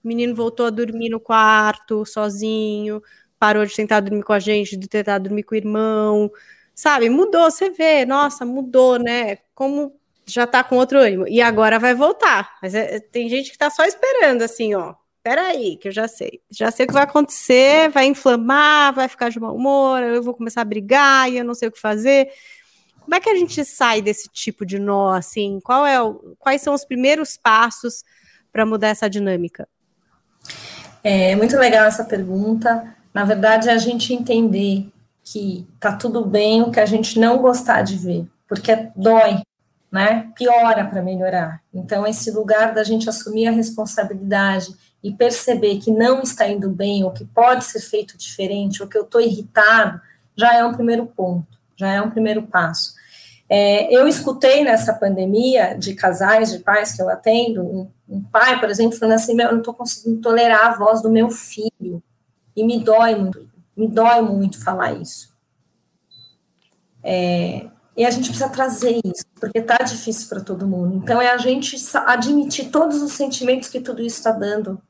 O menino voltou a dormir no quarto, sozinho, parou de tentar dormir com a gente, de tentar dormir com o irmão, sabe? Mudou, você vê, nossa, mudou, né? Como já tá com outro ânimo. E agora vai voltar. Mas é, tem gente que tá só esperando, assim, ó peraí, que eu já sei. Já sei o que vai acontecer, vai inflamar, vai ficar de mau humor, eu vou começar a brigar e eu não sei o que fazer. Como é que a gente sai desse tipo de nó, assim? Qual é o, quais são os primeiros passos para mudar essa dinâmica? É muito legal essa pergunta. Na verdade, é a gente entender que tá tudo bem o que a gente não gostar de ver, porque dói, né? Piora para melhorar. Então, esse lugar da gente assumir a responsabilidade e perceber que não está indo bem, ou que pode ser feito diferente, ou que eu estou irritado, já é um primeiro ponto, já é um primeiro passo. É, eu escutei nessa pandemia de casais, de pais que eu atendo, um, um pai, por exemplo, falando assim: eu não estou conseguindo tolerar a voz do meu filho, e me dói muito, me dói muito falar isso. É, e a gente precisa trazer isso, porque está difícil para todo mundo. Então, é a gente admitir todos os sentimentos que tudo isso está dando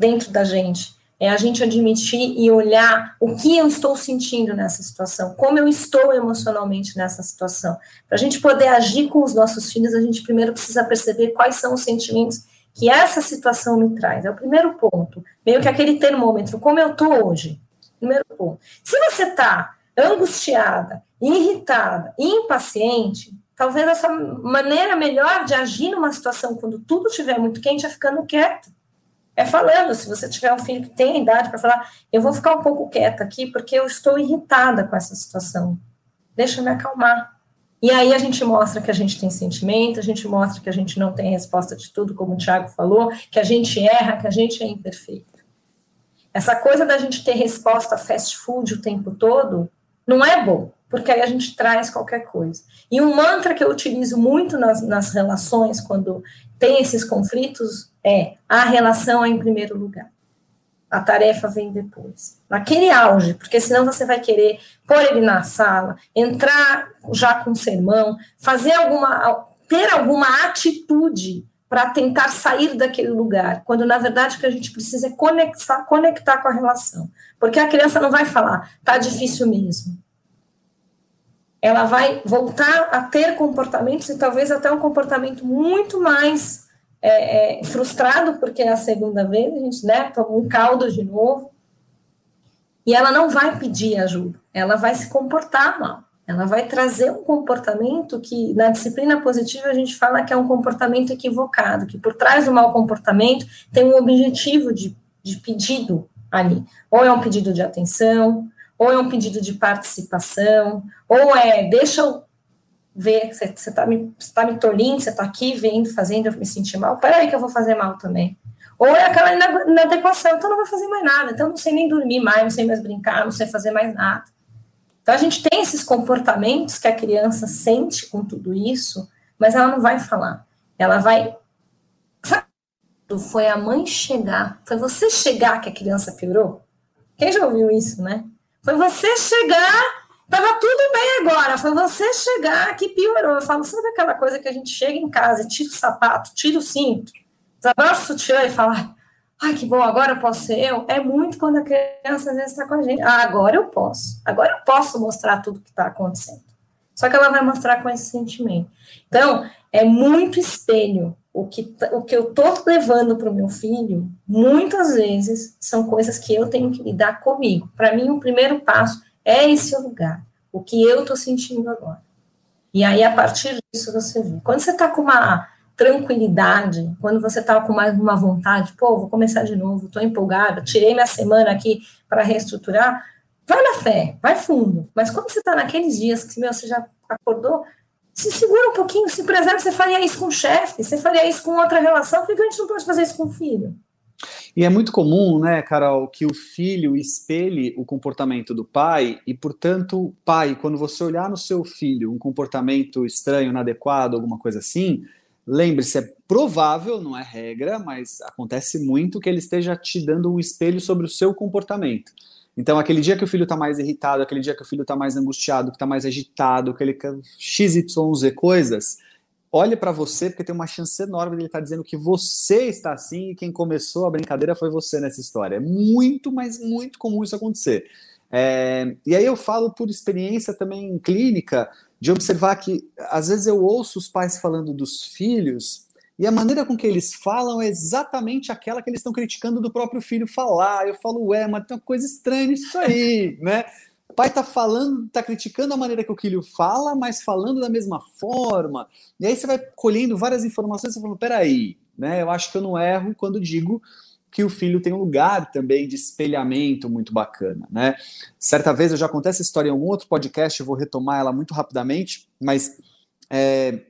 dentro da gente. É a gente admitir e olhar o que eu estou sentindo nessa situação, como eu estou emocionalmente nessa situação. Para a gente poder agir com os nossos filhos, a gente primeiro precisa perceber quais são os sentimentos que essa situação me traz. É o primeiro ponto. Meio que aquele termômetro, como eu estou hoje. Primeiro ponto. Se você está angustiada, irritada, impaciente, talvez essa maneira melhor de agir numa situação quando tudo estiver muito quente é ficando quieto. É falando, se você tiver um filho que tem idade para falar, eu vou ficar um pouco quieta aqui porque eu estou irritada com essa situação. Deixa eu me acalmar. E aí a gente mostra que a gente tem sentimento, a gente mostra que a gente não tem resposta de tudo, como o Tiago falou, que a gente erra, que a gente é imperfeito. Essa coisa da gente ter resposta fast food o tempo todo não é bom, porque aí a gente traz qualquer coisa. E um mantra que eu utilizo muito nas, nas relações, quando tem esses conflitos, é a relação é em primeiro lugar. A tarefa vem depois. Naquele auge, porque senão você vai querer pôr ele na sala, entrar já com sermão, fazer alguma, ter alguma atitude para tentar sair daquele lugar, quando na verdade o que a gente precisa é conectar, conectar com a relação. Porque a criança não vai falar, tá difícil mesmo. Ela vai voltar a ter comportamentos e talvez até um comportamento muito mais é, é, frustrado, porque é a segunda vez, a gente né, toma um caldo de novo. E ela não vai pedir ajuda, ela vai se comportar mal ela vai trazer um comportamento que, na disciplina positiva, a gente fala que é um comportamento equivocado, que por trás do mau comportamento tem um objetivo de, de pedido ali. Ou é um pedido de atenção, ou é um pedido de participação, ou é, deixa eu ver, você está me, tá me tolindo, você está aqui vendo, fazendo eu me sentir mal, peraí que eu vou fazer mal também. Ou é aquela inadequação, então não vou fazer mais nada, então não sei nem dormir mais, não sei mais brincar, não sei fazer mais nada. Então, a gente tem esses comportamentos que a criança sente com tudo isso, mas ela não vai falar. Ela vai. Foi a mãe chegar. Foi você chegar que a criança piorou? Quem já ouviu isso, né? Foi você chegar, tava tudo bem agora. Foi você chegar que piorou. Eu falo, sabe aquela coisa que a gente chega em casa, tira o sapato, tira o cinto, desabrocha o sutiã e fala, ai, que bom, agora eu posso ser eu, é muito quando a criança às vezes está com a gente. Ah, agora eu posso, agora eu posso mostrar tudo que está acontecendo. Só que ela vai mostrar com esse sentimento. Então, é muito espelho. O que, o que eu estou levando para o meu filho, muitas vezes, são coisas que eu tenho que lidar comigo. Para mim, o primeiro passo é esse lugar, o que eu estou sentindo agora. E aí, a partir disso, você vê. Quando você está com uma tranquilidade, quando você está com mais uma vontade, pô, vou começar de novo, estou empolgada, tirei minha semana aqui para reestruturar, vai na fé, vai fundo. Mas quando você está naqueles dias que meu, você já acordou, se segura um pouquinho, se preserva, você faria isso com o chefe, você faria isso com outra relação, por que a gente não pode fazer isso com o filho? E é muito comum, né, Carol, que o filho espelhe o comportamento do pai, e, portanto, pai, quando você olhar no seu filho um comportamento estranho, inadequado, alguma coisa assim, Lembre-se, é provável, não é regra, mas acontece muito que ele esteja te dando um espelho sobre o seu comportamento. Então, aquele dia que o filho está mais irritado, aquele dia que o filho está mais angustiado, que está mais agitado, que ele XYZ coisas, olhe para você, porque tem uma chance enorme de ele estar tá dizendo que você está assim e quem começou a brincadeira foi você nessa história. É muito, mas muito comum isso acontecer. É, e aí eu falo por experiência também clínica, de observar que às vezes eu ouço os pais falando dos filhos e a maneira com que eles falam é exatamente aquela que eles estão criticando do próprio filho falar. Eu falo, ué, mas tem uma coisa estranha nisso aí, (laughs) né? Pai tá falando, tá criticando a maneira que o filho fala, mas falando da mesma forma. E aí você vai colhendo várias informações e falando, peraí, né? Eu acho que eu não erro quando digo que o filho tem um lugar também de espelhamento muito bacana, né? Certa vez eu já contei essa história em algum outro podcast, eu vou retomar ela muito rapidamente, mas é,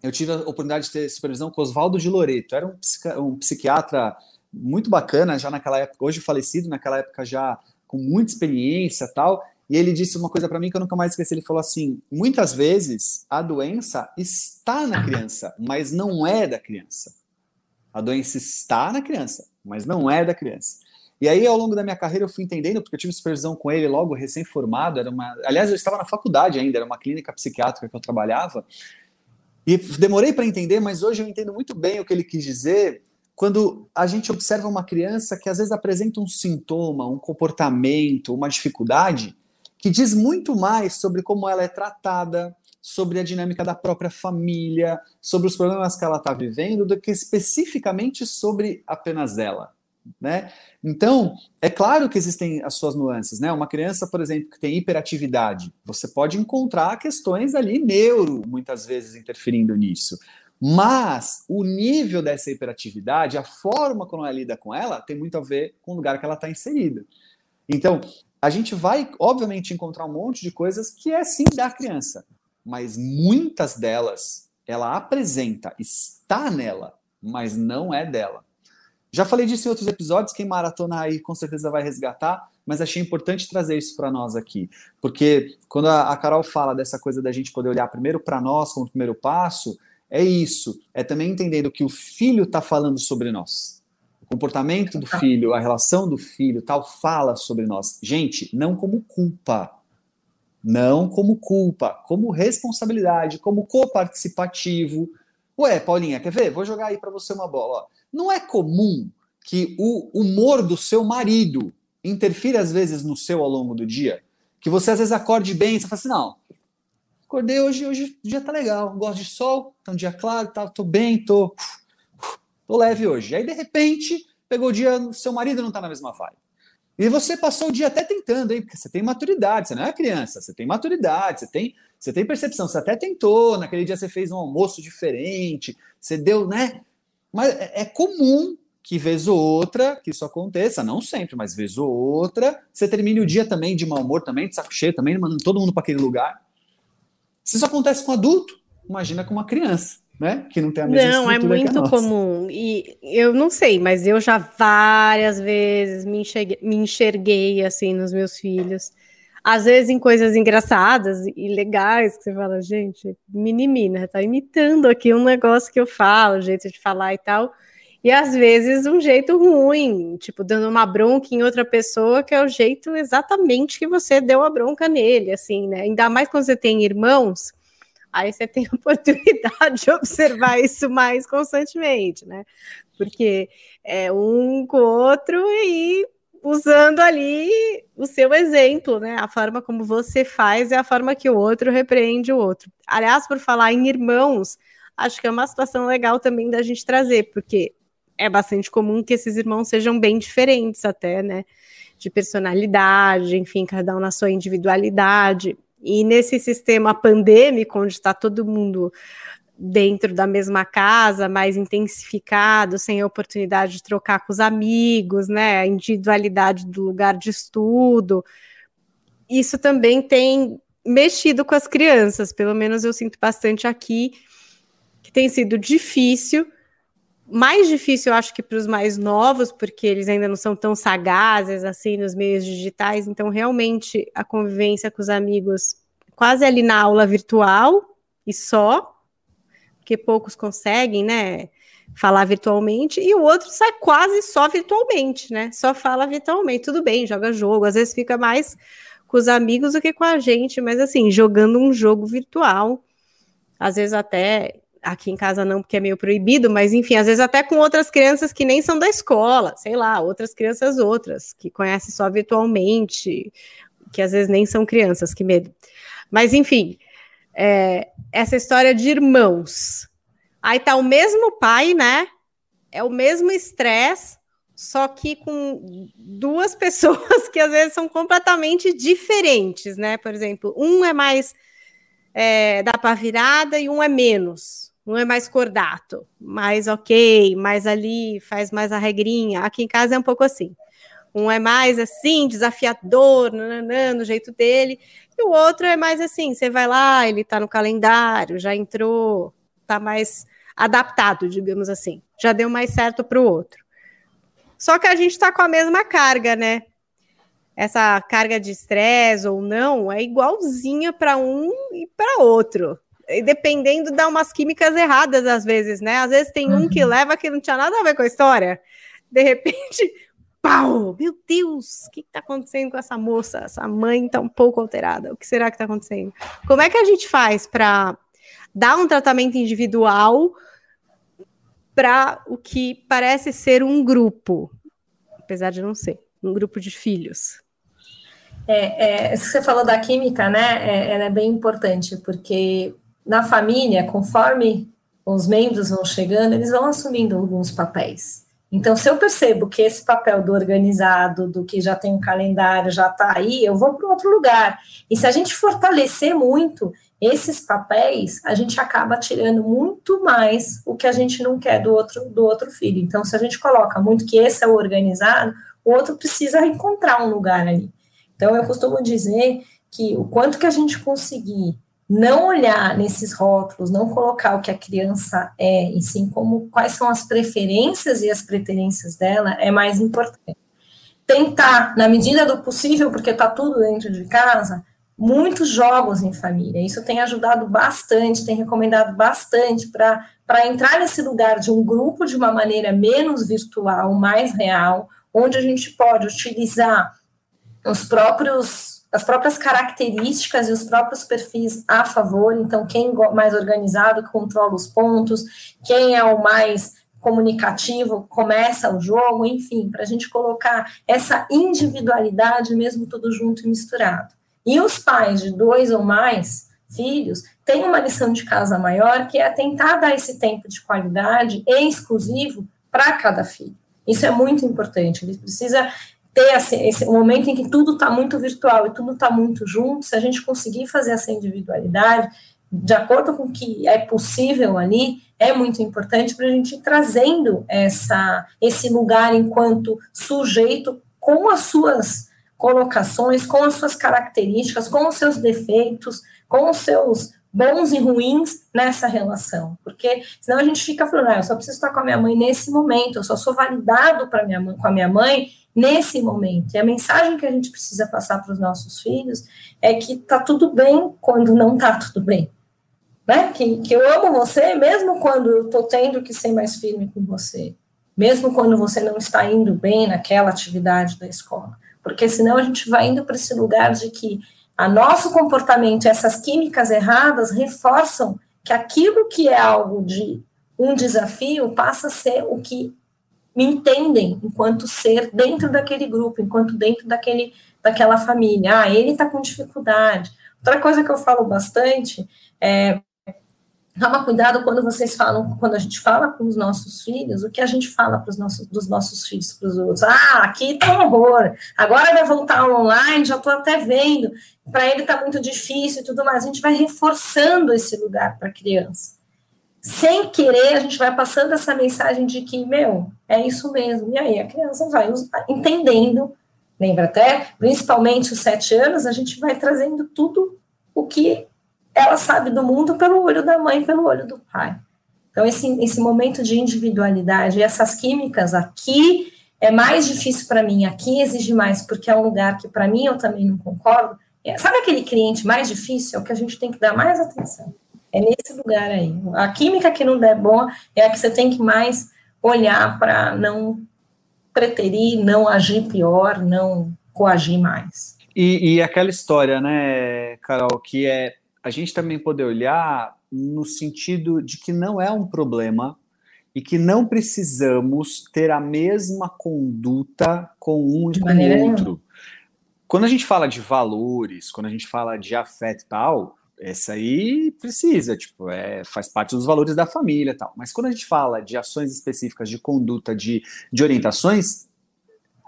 eu tive a oportunidade de ter supervisão com Oswaldo de Loreto, era um, um psiquiatra muito bacana, já naquela época, hoje falecido, naquela época já com muita experiência tal, e ele disse uma coisa para mim que eu nunca mais esqueci. Ele falou assim: muitas vezes a doença está na criança, mas não é da criança. A doença está na criança, mas não é da criança. E aí, ao longo da minha carreira, eu fui entendendo, porque eu tive supervisão com ele logo recém-formado. Era uma, aliás, eu estava na faculdade ainda, era uma clínica psiquiátrica que eu trabalhava. E demorei para entender, mas hoje eu entendo muito bem o que ele quis dizer quando a gente observa uma criança que às vezes apresenta um sintoma, um comportamento, uma dificuldade, que diz muito mais sobre como ela é tratada, sobre a dinâmica da própria família, sobre os problemas que ela está vivendo, do que especificamente sobre apenas ela. Né? Então, é claro que existem as suas nuances, né? Uma criança, por exemplo, que tem hiperatividade, você pode encontrar questões ali neuro, muitas vezes interferindo nisso. Mas o nível dessa hiperatividade, a forma como ela lida com ela, tem muito a ver com o lugar que ela está inserida. Então, a gente vai, obviamente, encontrar um monte de coisas que é sim da criança, mas muitas delas ela apresenta, está nela, mas não é dela. Já falei disso em outros episódios, quem maratona aí com certeza vai resgatar, mas achei importante trazer isso para nós aqui, porque quando a Carol fala dessa coisa da gente poder olhar primeiro para nós como primeiro passo, é isso. É também entendendo que o filho está falando sobre nós. O comportamento do filho, a relação do filho, tal, fala sobre nós. Gente, não como culpa. Não como culpa, como responsabilidade, como coparticipativo. Ué, Paulinha, quer ver? Vou jogar aí para você uma bola. Não é comum que o humor do seu marido interfira às vezes no seu ao longo do dia? Que você às vezes acorde bem e você fala assim: não, Acordei hoje, hoje o dia tá legal, gosto de sol, tá um dia claro, tá, tô bem, tô, tô leve hoje. Aí, de repente, pegou o dia, seu marido não tá na mesma vibe. E você passou o dia até tentando, hein? Porque você tem maturidade, você não é criança, você tem maturidade, você tem, você tem percepção, você até tentou, naquele dia você fez um almoço diferente, você deu, né? Mas é, é comum que vez ou outra que isso aconteça, não sempre, mas vez ou outra, você termine o dia também de mau humor, também de saco cheio, também mandando todo mundo para aquele lugar. Se isso acontece com adulto, imagina com uma criança, né? Que não tem a mesma Não, é muito comum. E eu não sei, mas eu já várias vezes me enxerguei, me enxerguei assim nos meus filhos. Às vezes em coisas engraçadas e legais, que você fala, gente, minimina, tá imitando aqui um negócio que eu falo, jeito de falar e tal. E às vezes um jeito ruim, tipo, dando uma bronca em outra pessoa, que é o jeito exatamente que você deu a bronca nele, assim, né? Ainda mais quando você tem irmãos, aí você tem a (laughs) oportunidade de observar isso mais constantemente, né? Porque é um com o outro e usando ali o seu exemplo, né? A forma como você faz é a forma que o outro repreende o outro. Aliás, por falar em irmãos, acho que é uma situação legal também da gente trazer, porque é bastante comum que esses irmãos sejam bem diferentes até, né? De personalidade, enfim, cada um na sua individualidade. E nesse sistema pandêmico, onde está todo mundo dentro da mesma casa, mais intensificado, sem a oportunidade de trocar com os amigos, né? A individualidade do lugar de estudo. Isso também tem mexido com as crianças, pelo menos eu sinto bastante aqui, que tem sido difícil mais difícil, eu acho que para os mais novos, porque eles ainda não são tão sagazes assim nos meios digitais, então realmente a convivência com os amigos quase ali na aula virtual e só, porque poucos conseguem, né, falar virtualmente, e o outro sai quase só virtualmente, né? Só fala virtualmente, tudo bem, joga jogo, às vezes fica mais com os amigos do que com a gente, mas assim, jogando um jogo virtual, às vezes até aqui em casa não, porque é meio proibido, mas enfim, às vezes até com outras crianças que nem são da escola, sei lá, outras crianças outras, que conhecem só virtualmente, que às vezes nem são crianças, que medo. Mas enfim, é, essa história de irmãos. Aí tá o mesmo pai, né? É o mesmo estresse, só que com duas (laughs) pessoas que às vezes são completamente diferentes, né? Por exemplo, um é mais é, dá para virada e um é menos Um é mais cordato, mais ok, mais ali, faz mais a regrinha. Aqui em casa é um pouco assim. Um é mais assim, desafiador, nananã, no jeito dele. E o outro é mais assim, você vai lá, ele tá no calendário, já entrou, tá mais adaptado, digamos assim. Já deu mais certo para o outro. Só que a gente está com a mesma carga, né? Essa carga de estresse ou não é igualzinha para um e para outro e dependendo, dá umas químicas erradas às vezes, né? Às vezes tem um que uhum. leva que não tinha nada a ver com a história. De repente, (laughs) pau! Meu Deus, o que está acontecendo com essa moça? Essa mãe está um pouco alterada. O que será que está acontecendo? Como é que a gente faz para dar um tratamento individual para o que parece ser um grupo, apesar de não ser, um grupo de filhos? É, é, você falou da química, né? É, ela é bem importante, porque na família, conforme os membros vão chegando, eles vão assumindo alguns papéis. Então, se eu percebo que esse papel do organizado, do que já tem um calendário, já está aí, eu vou para outro lugar. E se a gente fortalecer muito esses papéis, a gente acaba tirando muito mais o que a gente não quer do outro, do outro filho. Então, se a gente coloca muito que esse é o organizado, o outro precisa encontrar um lugar ali. Então, eu costumo dizer que o quanto que a gente conseguir não olhar nesses rótulos, não colocar o que a criança é, e sim como quais são as preferências e as preferências dela, é mais importante. Tentar, na medida do possível, porque está tudo dentro de casa, muitos jogos em família. Isso tem ajudado bastante, tem recomendado bastante para entrar nesse lugar de um grupo de uma maneira menos virtual, mais real, onde a gente pode utilizar os próprios as próprias características e os próprios perfis a favor. Então, quem mais organizado controla os pontos, quem é o mais comunicativo começa o jogo, enfim, para a gente colocar essa individualidade mesmo tudo junto e misturado. E os pais de dois ou mais filhos têm uma lição de casa maior, que é tentar dar esse tempo de qualidade exclusivo para cada filho. Isso é muito importante. Ele precisa ter esse, esse momento em que tudo está muito virtual e tudo está muito junto, se a gente conseguir fazer essa individualidade de acordo com o que é possível ali, é muito importante para a gente ir trazendo essa, esse lugar enquanto sujeito com as suas colocações, com as suas características, com os seus defeitos, com os seus bons e ruins nessa relação, porque senão a gente fica falando, ah, eu só preciso estar com a minha mãe nesse momento, eu só sou validado para minha mãe, com a minha mãe nesse momento. E a mensagem que a gente precisa passar para os nossos filhos é que tá tudo bem quando não tá tudo bem. Né? Que, que eu amo você mesmo quando eu estou tendo que ser mais firme com você. Mesmo quando você não está indo bem naquela atividade da escola. Porque senão a gente vai indo para esse lugar de que a nosso comportamento, essas químicas erradas reforçam que aquilo que é algo de um desafio passa a ser o que me entendem enquanto ser dentro daquele grupo, enquanto dentro daquele, daquela família. Ah, ele está com dificuldade. Outra coisa que eu falo bastante é toma cuidado quando vocês falam, quando a gente fala com os nossos filhos, o que a gente fala para os nossos, dos nossos filhos para os outros. Ah, aqui tá um horror. Agora vai voltar online, já estou até vendo. Para ele está muito difícil e tudo mais. A gente vai reforçando esse lugar para a criança sem querer, a gente vai passando essa mensagem de que, meu, é isso mesmo. E aí a criança vai entendendo, lembra até, principalmente os sete anos, a gente vai trazendo tudo o que ela sabe do mundo pelo olho da mãe, pelo olho do pai. Então, esse, esse momento de individualidade, essas químicas aqui é mais difícil para mim, aqui exige mais, porque é um lugar que para mim eu também não concordo. Sabe aquele cliente mais difícil? É o que a gente tem que dar mais atenção. É nesse lugar aí. A química que não der boa é a que você tem que mais olhar para não preterir, não agir pior, não coagir mais. E, e aquela história, né, Carol, que é a gente também poder olhar no sentido de que não é um problema e que não precisamos ter a mesma conduta com um e com o outro. Quando a gente fala de valores, quando a gente fala de afeto e tal, essa aí precisa, tipo, é, faz parte dos valores da família e tal. Mas quando a gente fala de ações específicas de conduta, de, de orientações,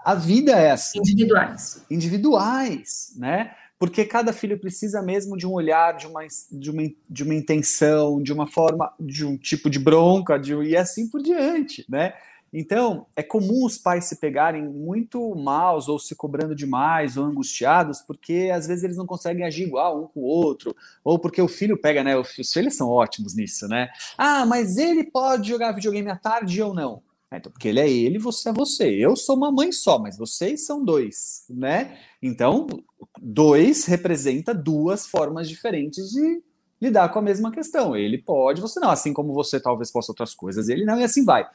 a vida é assim. Individuais. Individuais, né? porque cada filho precisa mesmo de um olhar, de uma, de uma, de uma intenção, de uma forma, de um tipo de bronca, de, e assim por diante, né? Então, é comum os pais se pegarem muito maus, ou se cobrando demais, ou angustiados, porque às vezes eles não conseguem agir igual um com o outro, ou porque o filho pega, né? Os filhos são ótimos nisso, né? Ah, mas ele pode jogar videogame à tarde ou não? É, então, porque ele é ele, você é você. Eu sou uma mãe só, mas vocês são dois, né? Então, dois representa duas formas diferentes de lidar com a mesma questão. Ele pode, você não, assim como você talvez possa outras coisas, ele não, e assim vai.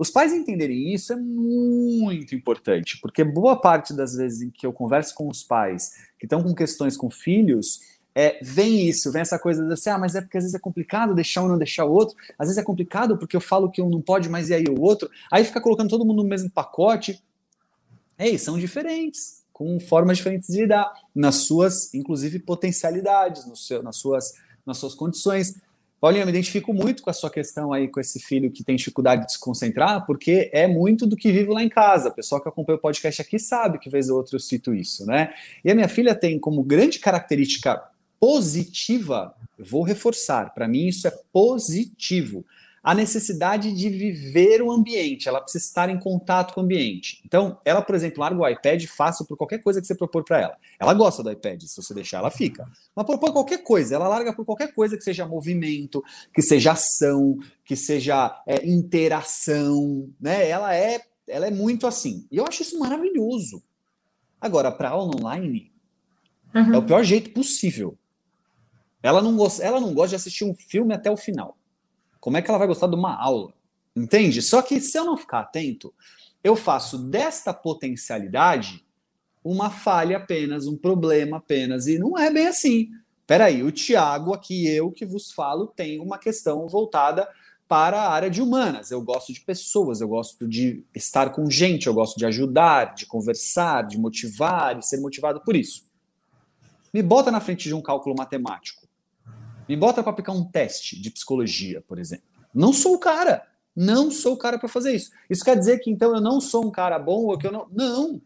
Os pais entenderem isso é muito importante, porque boa parte das vezes em que eu converso com os pais que estão com questões com filhos, é, vem isso, vem essa coisa de assim, ah, mas é porque às vezes é complicado deixar um não deixar o outro, às vezes é complicado porque eu falo que um não pode, mas e aí o outro, aí fica colocando todo mundo no mesmo pacote. Ei, são diferentes, com formas diferentes de lidar, nas suas, inclusive, potencialidades, no seu, nas, suas, nas suas condições. Paulinha, eu me identifico muito com a sua questão aí com esse filho que tem dificuldade de se concentrar, porque é muito do que vivo lá em casa. O pessoal que acompanha o podcast aqui sabe que vez ou outra eu cito isso, né? E a minha filha tem como grande característica positiva, vou reforçar, para mim isso é positivo a necessidade de viver o ambiente, ela precisa estar em contato com o ambiente. Então, ela, por exemplo, larga o iPad fácil por qualquer coisa que você propor para ela. Ela gosta do iPad, se você deixar, ela fica. Mas propõe qualquer coisa, ela larga por qualquer coisa que seja movimento, que seja ação, que seja é, interação, né? Ela é, ela é muito assim. E eu acho isso maravilhoso. Agora, para aula online, uhum. é o pior jeito possível. Ela não, gosta, ela não gosta de assistir um filme até o final. Como é que ela vai gostar de uma aula? Entende? Só que se eu não ficar atento, eu faço desta potencialidade uma falha apenas, um problema apenas, e não é bem assim. Peraí, o Tiago, aqui eu que vos falo, tem uma questão voltada para a área de humanas. Eu gosto de pessoas, eu gosto de estar com gente, eu gosto de ajudar, de conversar, de motivar e ser motivado por isso. Me bota na frente de um cálculo matemático. Me bota para aplicar um teste de psicologia, por exemplo. Não sou o cara. Não sou o cara para fazer isso. Isso quer dizer que então eu não sou um cara bom ou que eu não. Não.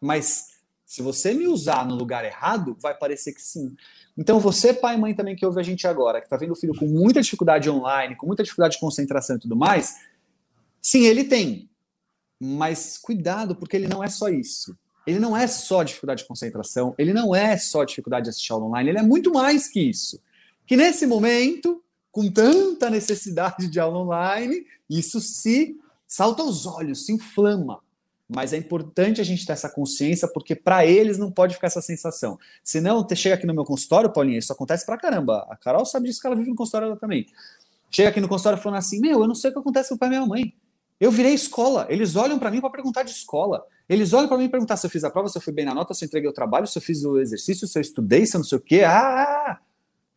Mas se você me usar no lugar errado, vai parecer que sim. Então, você, pai e mãe também que ouve a gente agora, que está vendo o filho com muita dificuldade online, com muita dificuldade de concentração e tudo mais, sim, ele tem. Mas cuidado, porque ele não é só isso. Ele não é só dificuldade de concentração, ele não é só dificuldade de assistir aula online, ele é muito mais que isso que nesse momento, com tanta necessidade de aula online, isso se salta aos olhos, se inflama. Mas é importante a gente ter essa consciência, porque para eles não pode ficar essa sensação. Senão, chega aqui no meu consultório, Paulinha, isso acontece pra caramba. A Carol sabe disso que ela vive no consultório dela também. Chega aqui no consultório falando assim: Meu, eu não sei o que acontece com o pai e minha mãe. Eu virei escola. Eles olham para mim para perguntar de escola. Eles olham para mim e perguntar se eu fiz a prova, se eu fui bem na nota, se eu entreguei o trabalho, se eu fiz o exercício, se eu estudei, se eu não sei o quê. Ah, ah, ah.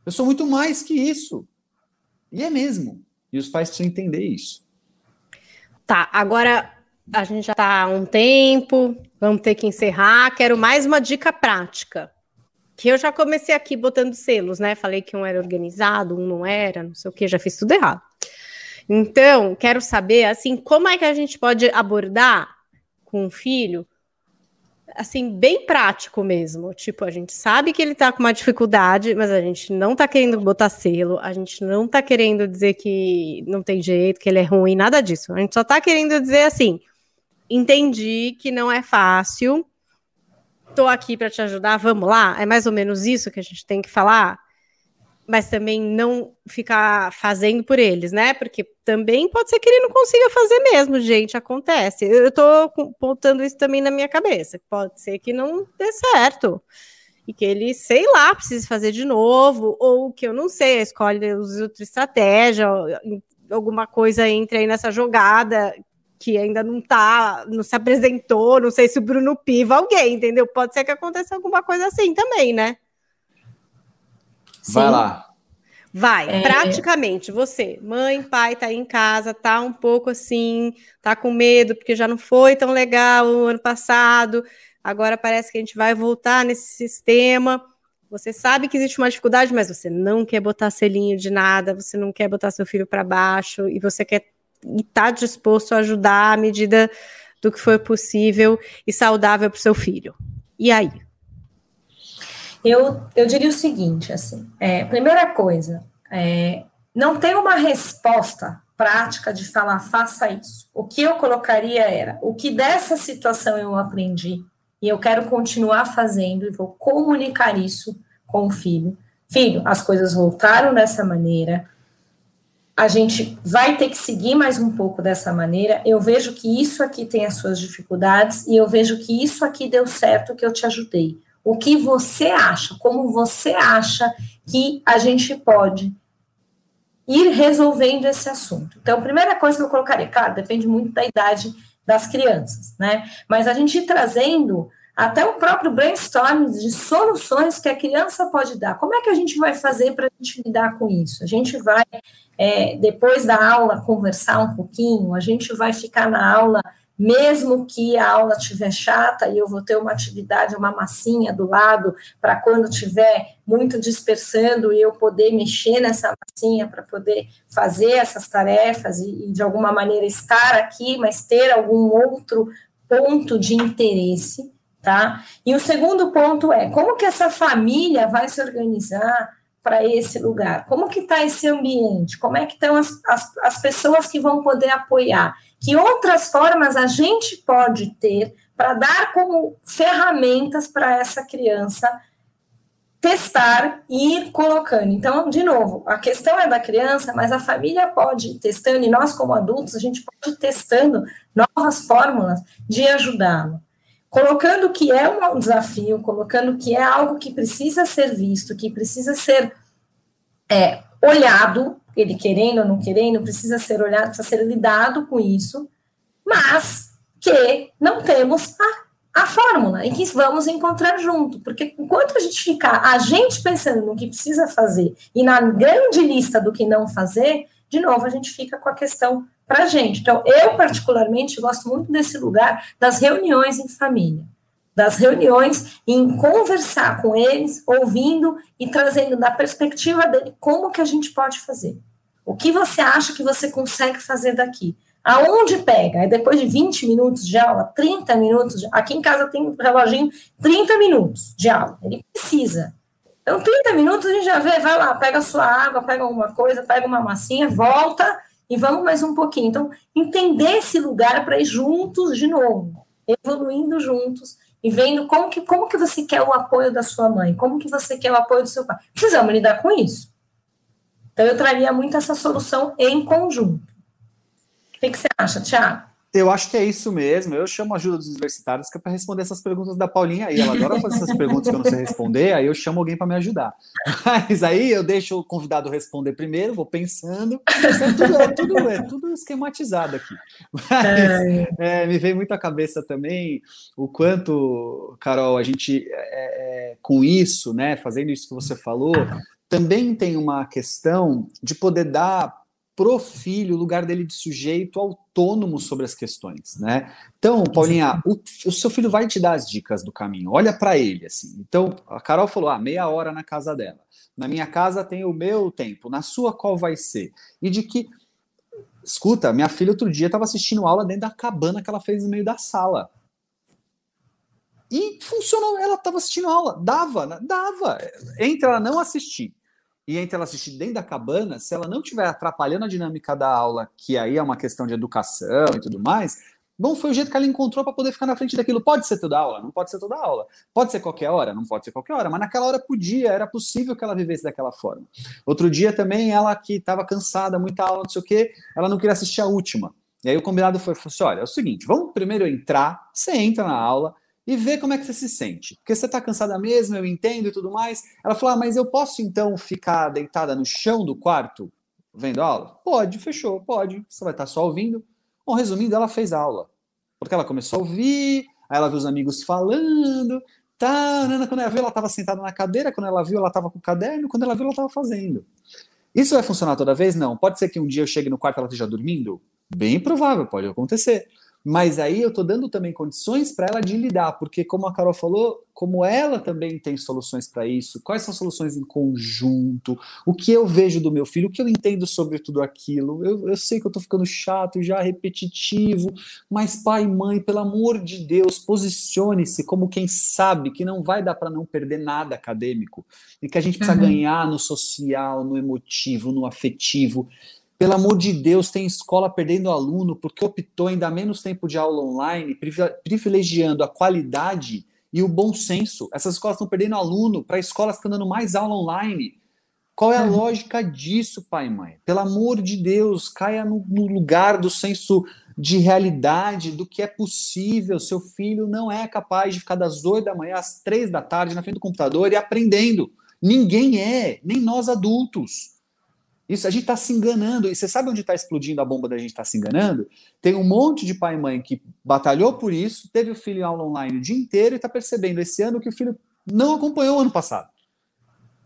Eu sou muito mais que isso. E é mesmo. E os pais precisam entender isso. Tá, agora a gente já está há um tempo, vamos ter que encerrar. Quero mais uma dica prática. Que eu já comecei aqui botando selos, né? Falei que um era organizado, um não era, não sei o que, já fiz tudo errado. Então, quero saber, assim, como é que a gente pode abordar com o filho assim, bem prático mesmo. Tipo, a gente sabe que ele tá com uma dificuldade, mas a gente não tá querendo botar selo, a gente não tá querendo dizer que não tem jeito, que ele é ruim, nada disso. A gente só tá querendo dizer assim: entendi que não é fácil, tô aqui para te ajudar, vamos lá. É mais ou menos isso que a gente tem que falar mas também não ficar fazendo por eles, né? Porque também pode ser que ele não consiga fazer mesmo, gente, acontece. Eu tô contando isso também na minha cabeça. Pode ser que não dê certo. E que ele, sei lá, precise fazer de novo, ou que eu não sei, escolhe outra estratégia, alguma coisa entre aí nessa jogada que ainda não tá, não se apresentou, não sei se o Bruno Piva, alguém, entendeu? Pode ser que aconteça alguma coisa assim também, né? Vai lá. Vai, é... praticamente, você, mãe, pai, tá aí em casa, tá um pouco assim, tá com medo, porque já não foi tão legal o ano passado, agora parece que a gente vai voltar nesse sistema. Você sabe que existe uma dificuldade, mas você não quer botar selinho de nada, você não quer botar seu filho para baixo, e você quer estar tá disposto a ajudar à medida do que for possível e saudável para o seu filho. E aí? Eu, eu diria o seguinte, assim, é, primeira coisa, é, não tem uma resposta prática de falar, faça isso. O que eu colocaria era, o que dessa situação eu aprendi, e eu quero continuar fazendo, e vou comunicar isso com o filho. Filho, as coisas voltaram dessa maneira, a gente vai ter que seguir mais um pouco dessa maneira. Eu vejo que isso aqui tem as suas dificuldades e eu vejo que isso aqui deu certo, que eu te ajudei. O que você acha? Como você acha que a gente pode ir resolvendo esse assunto? Então, a primeira coisa que eu colocaria, claro, depende muito da idade das crianças, né? Mas a gente ir trazendo até o próprio brainstorming de soluções que a criança pode dar. Como é que a gente vai fazer para a gente lidar com isso? A gente vai, é, depois da aula, conversar um pouquinho, a gente vai ficar na aula, mesmo que a aula estiver chata e eu vou ter uma atividade, uma massinha do lado, para quando estiver muito dispersando e eu poder mexer nessa massinha para poder fazer essas tarefas e, e, de alguma maneira, estar aqui, mas ter algum outro ponto de interesse tá? E o segundo ponto é como que essa família vai se organizar para esse lugar? Como que está esse ambiente? Como é que estão as, as, as pessoas que vão poder apoiar? Que outras formas a gente pode ter para dar como ferramentas para essa criança testar e ir colocando. Então, de novo, a questão é da criança, mas a família pode ir testando, e nós, como adultos, a gente pode ir testando novas fórmulas de ajudá-lo colocando que é um desafio, colocando que é algo que precisa ser visto, que precisa ser é, olhado, ele querendo ou não querendo, precisa ser olhado, precisa ser lidado com isso, mas que não temos a, a fórmula e que vamos encontrar junto, porque enquanto a gente ficar, a gente pensando no que precisa fazer e na grande lista do que não fazer, de novo a gente fica com a questão para a gente. Então, eu, particularmente, gosto muito desse lugar das reuniões em família, das reuniões em conversar com eles, ouvindo e trazendo da perspectiva dele como que a gente pode fazer. O que você acha que você consegue fazer daqui? Aonde pega? Aí depois de 20 minutos de aula, 30 minutos, de... aqui em casa tem um reloginho, 30 minutos de aula. Ele precisa. Então, 30 minutos a gente já vê, vai lá, pega a sua água, pega alguma coisa, pega uma massinha, volta e vamos mais um pouquinho. Então, entender esse lugar para ir juntos de novo, evoluindo juntos e vendo como que, como que você quer o apoio da sua mãe, como que você quer o apoio do seu pai. Precisamos lidar com isso. Então, eu traria muito essa solução em conjunto. O que, que você acha, Tiago? Eu acho que é isso mesmo. Eu chamo a ajuda dos universitários que é para responder essas perguntas da Paulinha aí. Ela adora fazer essas perguntas que eu não sei responder, aí eu chamo alguém para me ajudar. Mas aí eu deixo o convidado responder primeiro, vou pensando. É tudo, é tudo, é tudo esquematizado aqui. Mas é. é, me veio muito à cabeça também o quanto, Carol, a gente é, é, com isso, né, fazendo isso que você falou, também tem uma questão de poder dar pro filho o lugar dele de sujeito autônomo sobre as questões, né? Então, Paulinha, o, o seu filho vai te dar as dicas do caminho. Olha para ele assim. Então, a Carol falou: "Ah, meia hora na casa dela. Na minha casa tem o meu tempo. Na sua qual vai ser?" E de que Escuta, minha filha outro dia estava assistindo aula dentro da cabana que ela fez no meio da sala. E funcionou, ela estava assistindo aula, dava, dava. Entre ela não assistir e entre ela assistir dentro da cabana, se ela não estiver atrapalhando a dinâmica da aula, que aí é uma questão de educação e tudo mais, bom, foi o jeito que ela encontrou para poder ficar na frente daquilo. Pode ser toda aula? Não pode ser toda aula. Pode ser qualquer hora? Não pode ser qualquer hora, mas naquela hora podia, era possível que ela vivesse daquela forma. Outro dia também, ela que estava cansada, muita aula, não sei o quê, ela não queria assistir a última. E aí o combinado foi, foi assim, olha, é o seguinte, vamos primeiro entrar, você entra na aula, e ver como é que você se sente. Porque você está cansada mesmo, eu entendo e tudo mais. Ela falou: ah, mas eu posso então ficar deitada no chão do quarto vendo aula? Pode, fechou, pode. Você vai estar só ouvindo. Bom, resumindo, ela fez aula. Porque ela começou a ouvir, aí ela viu os amigos falando, tá, quando ela viu, ela estava sentada na cadeira, quando ela viu, ela estava com o caderno, quando ela viu, ela estava fazendo. Isso vai funcionar toda vez? Não. Pode ser que um dia eu chegue no quarto e ela esteja dormindo? Bem provável, pode acontecer. Mas aí eu estou dando também condições para ela de lidar, porque como a Carol falou, como ela também tem soluções para isso, quais são soluções em conjunto, o que eu vejo do meu filho, o que eu entendo sobre tudo aquilo. Eu, eu sei que eu estou ficando chato, já repetitivo, mas pai e mãe, pelo amor de Deus, posicione-se como quem sabe que não vai dar para não perder nada acadêmico e que a gente precisa uhum. ganhar no social, no emotivo, no afetivo. Pelo amor de Deus, tem escola perdendo aluno porque optou em dar menos tempo de aula online, privilegiando a qualidade e o bom senso. Essas escolas estão perdendo aluno para escolas que estão dando mais aula online. Qual é a uhum. lógica disso, pai e mãe? Pelo amor de Deus, caia no, no, lugar do senso de realidade, do que é possível. Seu filho não é capaz de ficar das 8 da manhã às 3 da tarde na frente do computador e aprendendo. Ninguém é, nem nós adultos. Isso a gente está se enganando. E você sabe onde está explodindo a bomba da gente estar tá se enganando? Tem um monte de pai e mãe que batalhou por isso, teve o filho em aula online o dia inteiro e está percebendo esse ano que o filho não acompanhou o ano passado.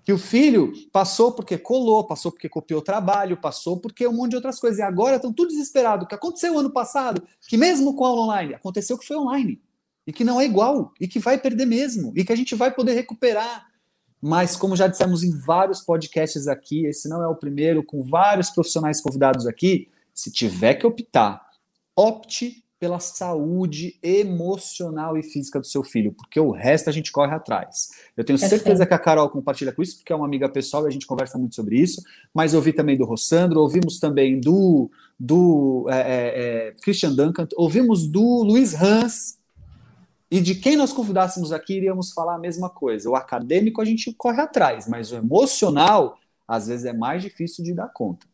Que o filho passou porque colou, passou porque copiou trabalho, passou porque um monte de outras coisas. E agora estão tudo desesperados. O que aconteceu ano passado, que mesmo com aula online, aconteceu que foi online. E que não é igual, e que vai perder mesmo, e que a gente vai poder recuperar mas como já dissemos em vários podcasts aqui, esse não é o primeiro, com vários profissionais convidados aqui, se tiver que optar, opte pela saúde emocional e física do seu filho, porque o resto a gente corre atrás. Eu tenho certeza que a Carol compartilha com isso, porque é uma amiga pessoal e a gente conversa muito sobre isso, mas ouvi também do Rossandro, ouvimos também do, do é, é, é Christian Duncan, ouvimos do Luiz Hans, e de quem nós convidássemos aqui, iríamos falar a mesma coisa. O acadêmico a gente corre atrás, mas o emocional, às vezes, é mais difícil de dar conta.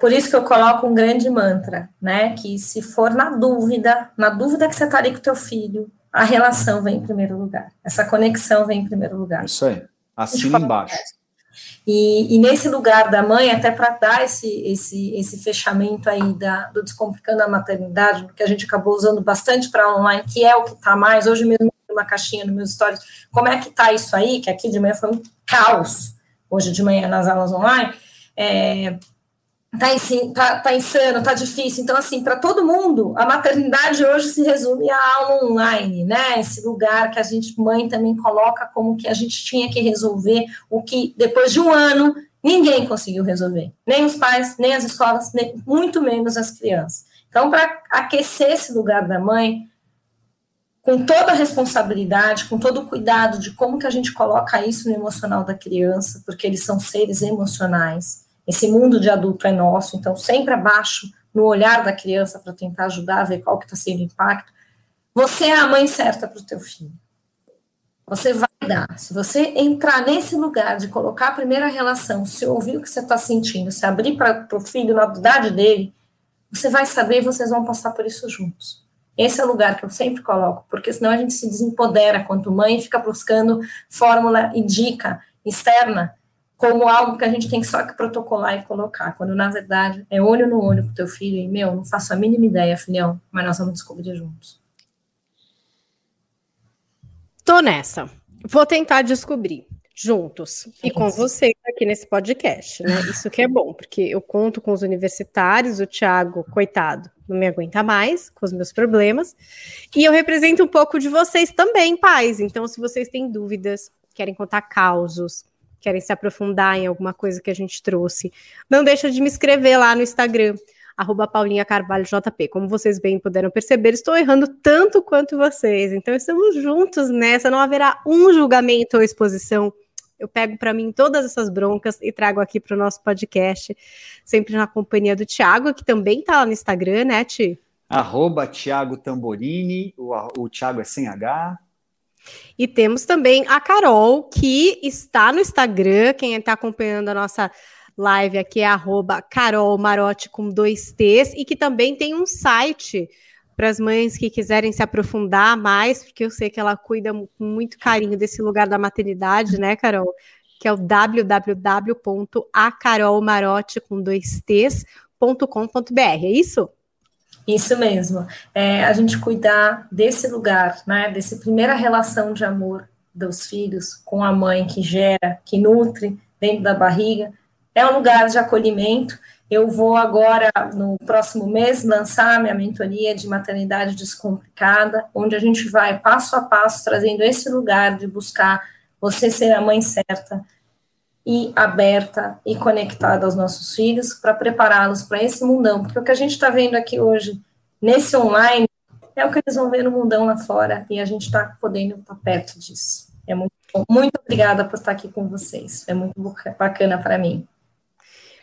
Por isso que eu coloco um grande mantra, né? Que se for na dúvida, na dúvida que você está ali com o teu filho, a relação vem em primeiro lugar. Essa conexão vem em primeiro lugar. Isso aí. Assim embaixo. E, e, nesse lugar da mãe, até para dar esse, esse, esse fechamento aí da, do Descomplicando a Maternidade, que a gente acabou usando bastante para online, que é o que está mais, hoje mesmo uma caixinha nos meus stories, como é que está isso aí, que aqui de manhã foi um caos, hoje de manhã nas aulas online, é, tá, em, tá, tá insano, tá difícil. Então, assim, para todo mundo, a maternidade hoje se resume à aula online, né? Esse lugar que a gente, mãe, também coloca como que a gente tinha que resolver o que, depois de um ano, ninguém conseguiu resolver. Nem os pais, nem as escolas, nem, muito menos as crianças. Então, para aquecer esse lugar da mãe, com toda a responsabilidade, com todo o cuidado de como que a gente coloca isso no emocional da criança, porque eles são seres emocionais esse mundo de adulto é nosso, então sempre abaixo no olhar da criança para tentar ajudar ver qual que está sendo o impacto. Você é a mãe certa para o teu filho. Você vai dar. Se você entrar nesse lugar de colocar a primeira relação, se ouvir o que você está sentindo, se abrir para o filho na idade dele, você vai saber e vocês vão passar por isso juntos. Esse é o lugar que eu sempre coloco, porque senão a gente se desempodera quanto mãe, fica buscando fórmula e dica externa como algo que a gente tem só que protocolar e colocar, quando na verdade é olho no olho com teu filho e, meu, não faço a mínima ideia, filhão, mas nós vamos descobrir juntos. Tô nessa. Vou tentar descobrir juntos e com vocês aqui nesse podcast, né? (laughs) Isso que é bom, porque eu conto com os universitários, o Thiago, coitado, não me aguenta mais com os meus problemas, e eu represento um pouco de vocês também, pais. Então, se vocês têm dúvidas, querem contar causos, querem se aprofundar em alguma coisa que a gente trouxe, não deixa de me escrever lá no Instagram, arroba. Como vocês bem puderam perceber, estou errando tanto quanto vocês. Então estamos juntos nessa, não haverá um julgamento ou exposição. Eu pego para mim todas essas broncas e trago aqui para o nosso podcast, sempre na companhia do Thiago, que também está lá no Instagram, né, Ti? Arroba Thiago Tamborini, o, o Thiago é sem H, e temos também a Carol, que está no Instagram. Quem está acompanhando a nossa live aqui é arroba Carol Marote com dois T's e que também tem um site para as mães que quiserem se aprofundar mais, porque eu sei que ela cuida com muito carinho desse lugar da maternidade, né, Carol? Que é o www.acarolmarote com dois T's.com.br, é isso? Isso mesmo. É, a gente cuidar desse lugar, né, dessa primeira relação de amor dos filhos com a mãe que gera, que nutre dentro da barriga, é um lugar de acolhimento Eu vou agora, no próximo mês, lançar minha mentoria de maternidade descomplicada, onde a gente vai passo a passo trazendo esse lugar de buscar você ser a mãe certa e aberta e conectada aos nossos filhos para prepará-los para esse mundão, porque o que a gente está vendo aqui hoje nesse online é o que eles vão ver no mundão lá fora e a gente está podendo estar tá perto disso. É muito bom. Muito obrigada por estar aqui com vocês. É muito bacana para mim.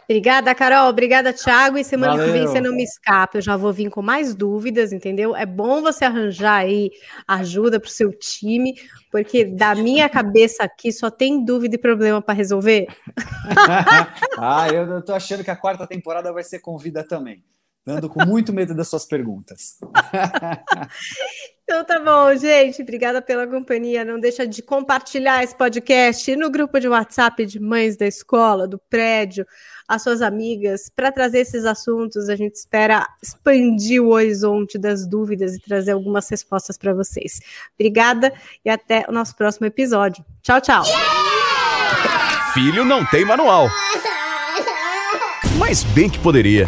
Obrigada, Carol. Obrigada, Thiago. E semana Valeu. que vem você não me escapa. Eu já vou vir com mais dúvidas, entendeu? É bom você arranjar aí ajuda para o seu time, porque da minha cabeça aqui só tem dúvida e problema para resolver. (laughs) ah, eu, estou achando que a quarta temporada vai ser com vida também. Ando com muito medo das suas perguntas. (laughs) Então tá bom, gente. Obrigada pela companhia. Não deixa de compartilhar esse podcast no grupo de WhatsApp de mães da escola, do prédio, as suas amigas, para trazer esses assuntos. A gente espera expandir o horizonte das dúvidas e trazer algumas respostas para vocês. Obrigada e até o nosso próximo episódio. Tchau, tchau. Filho não tem manual. Mas bem que poderia.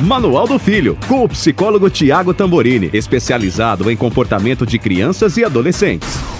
Manual do Filho, com o psicólogo Tiago Tamborini, especializado em comportamento de crianças e adolescentes.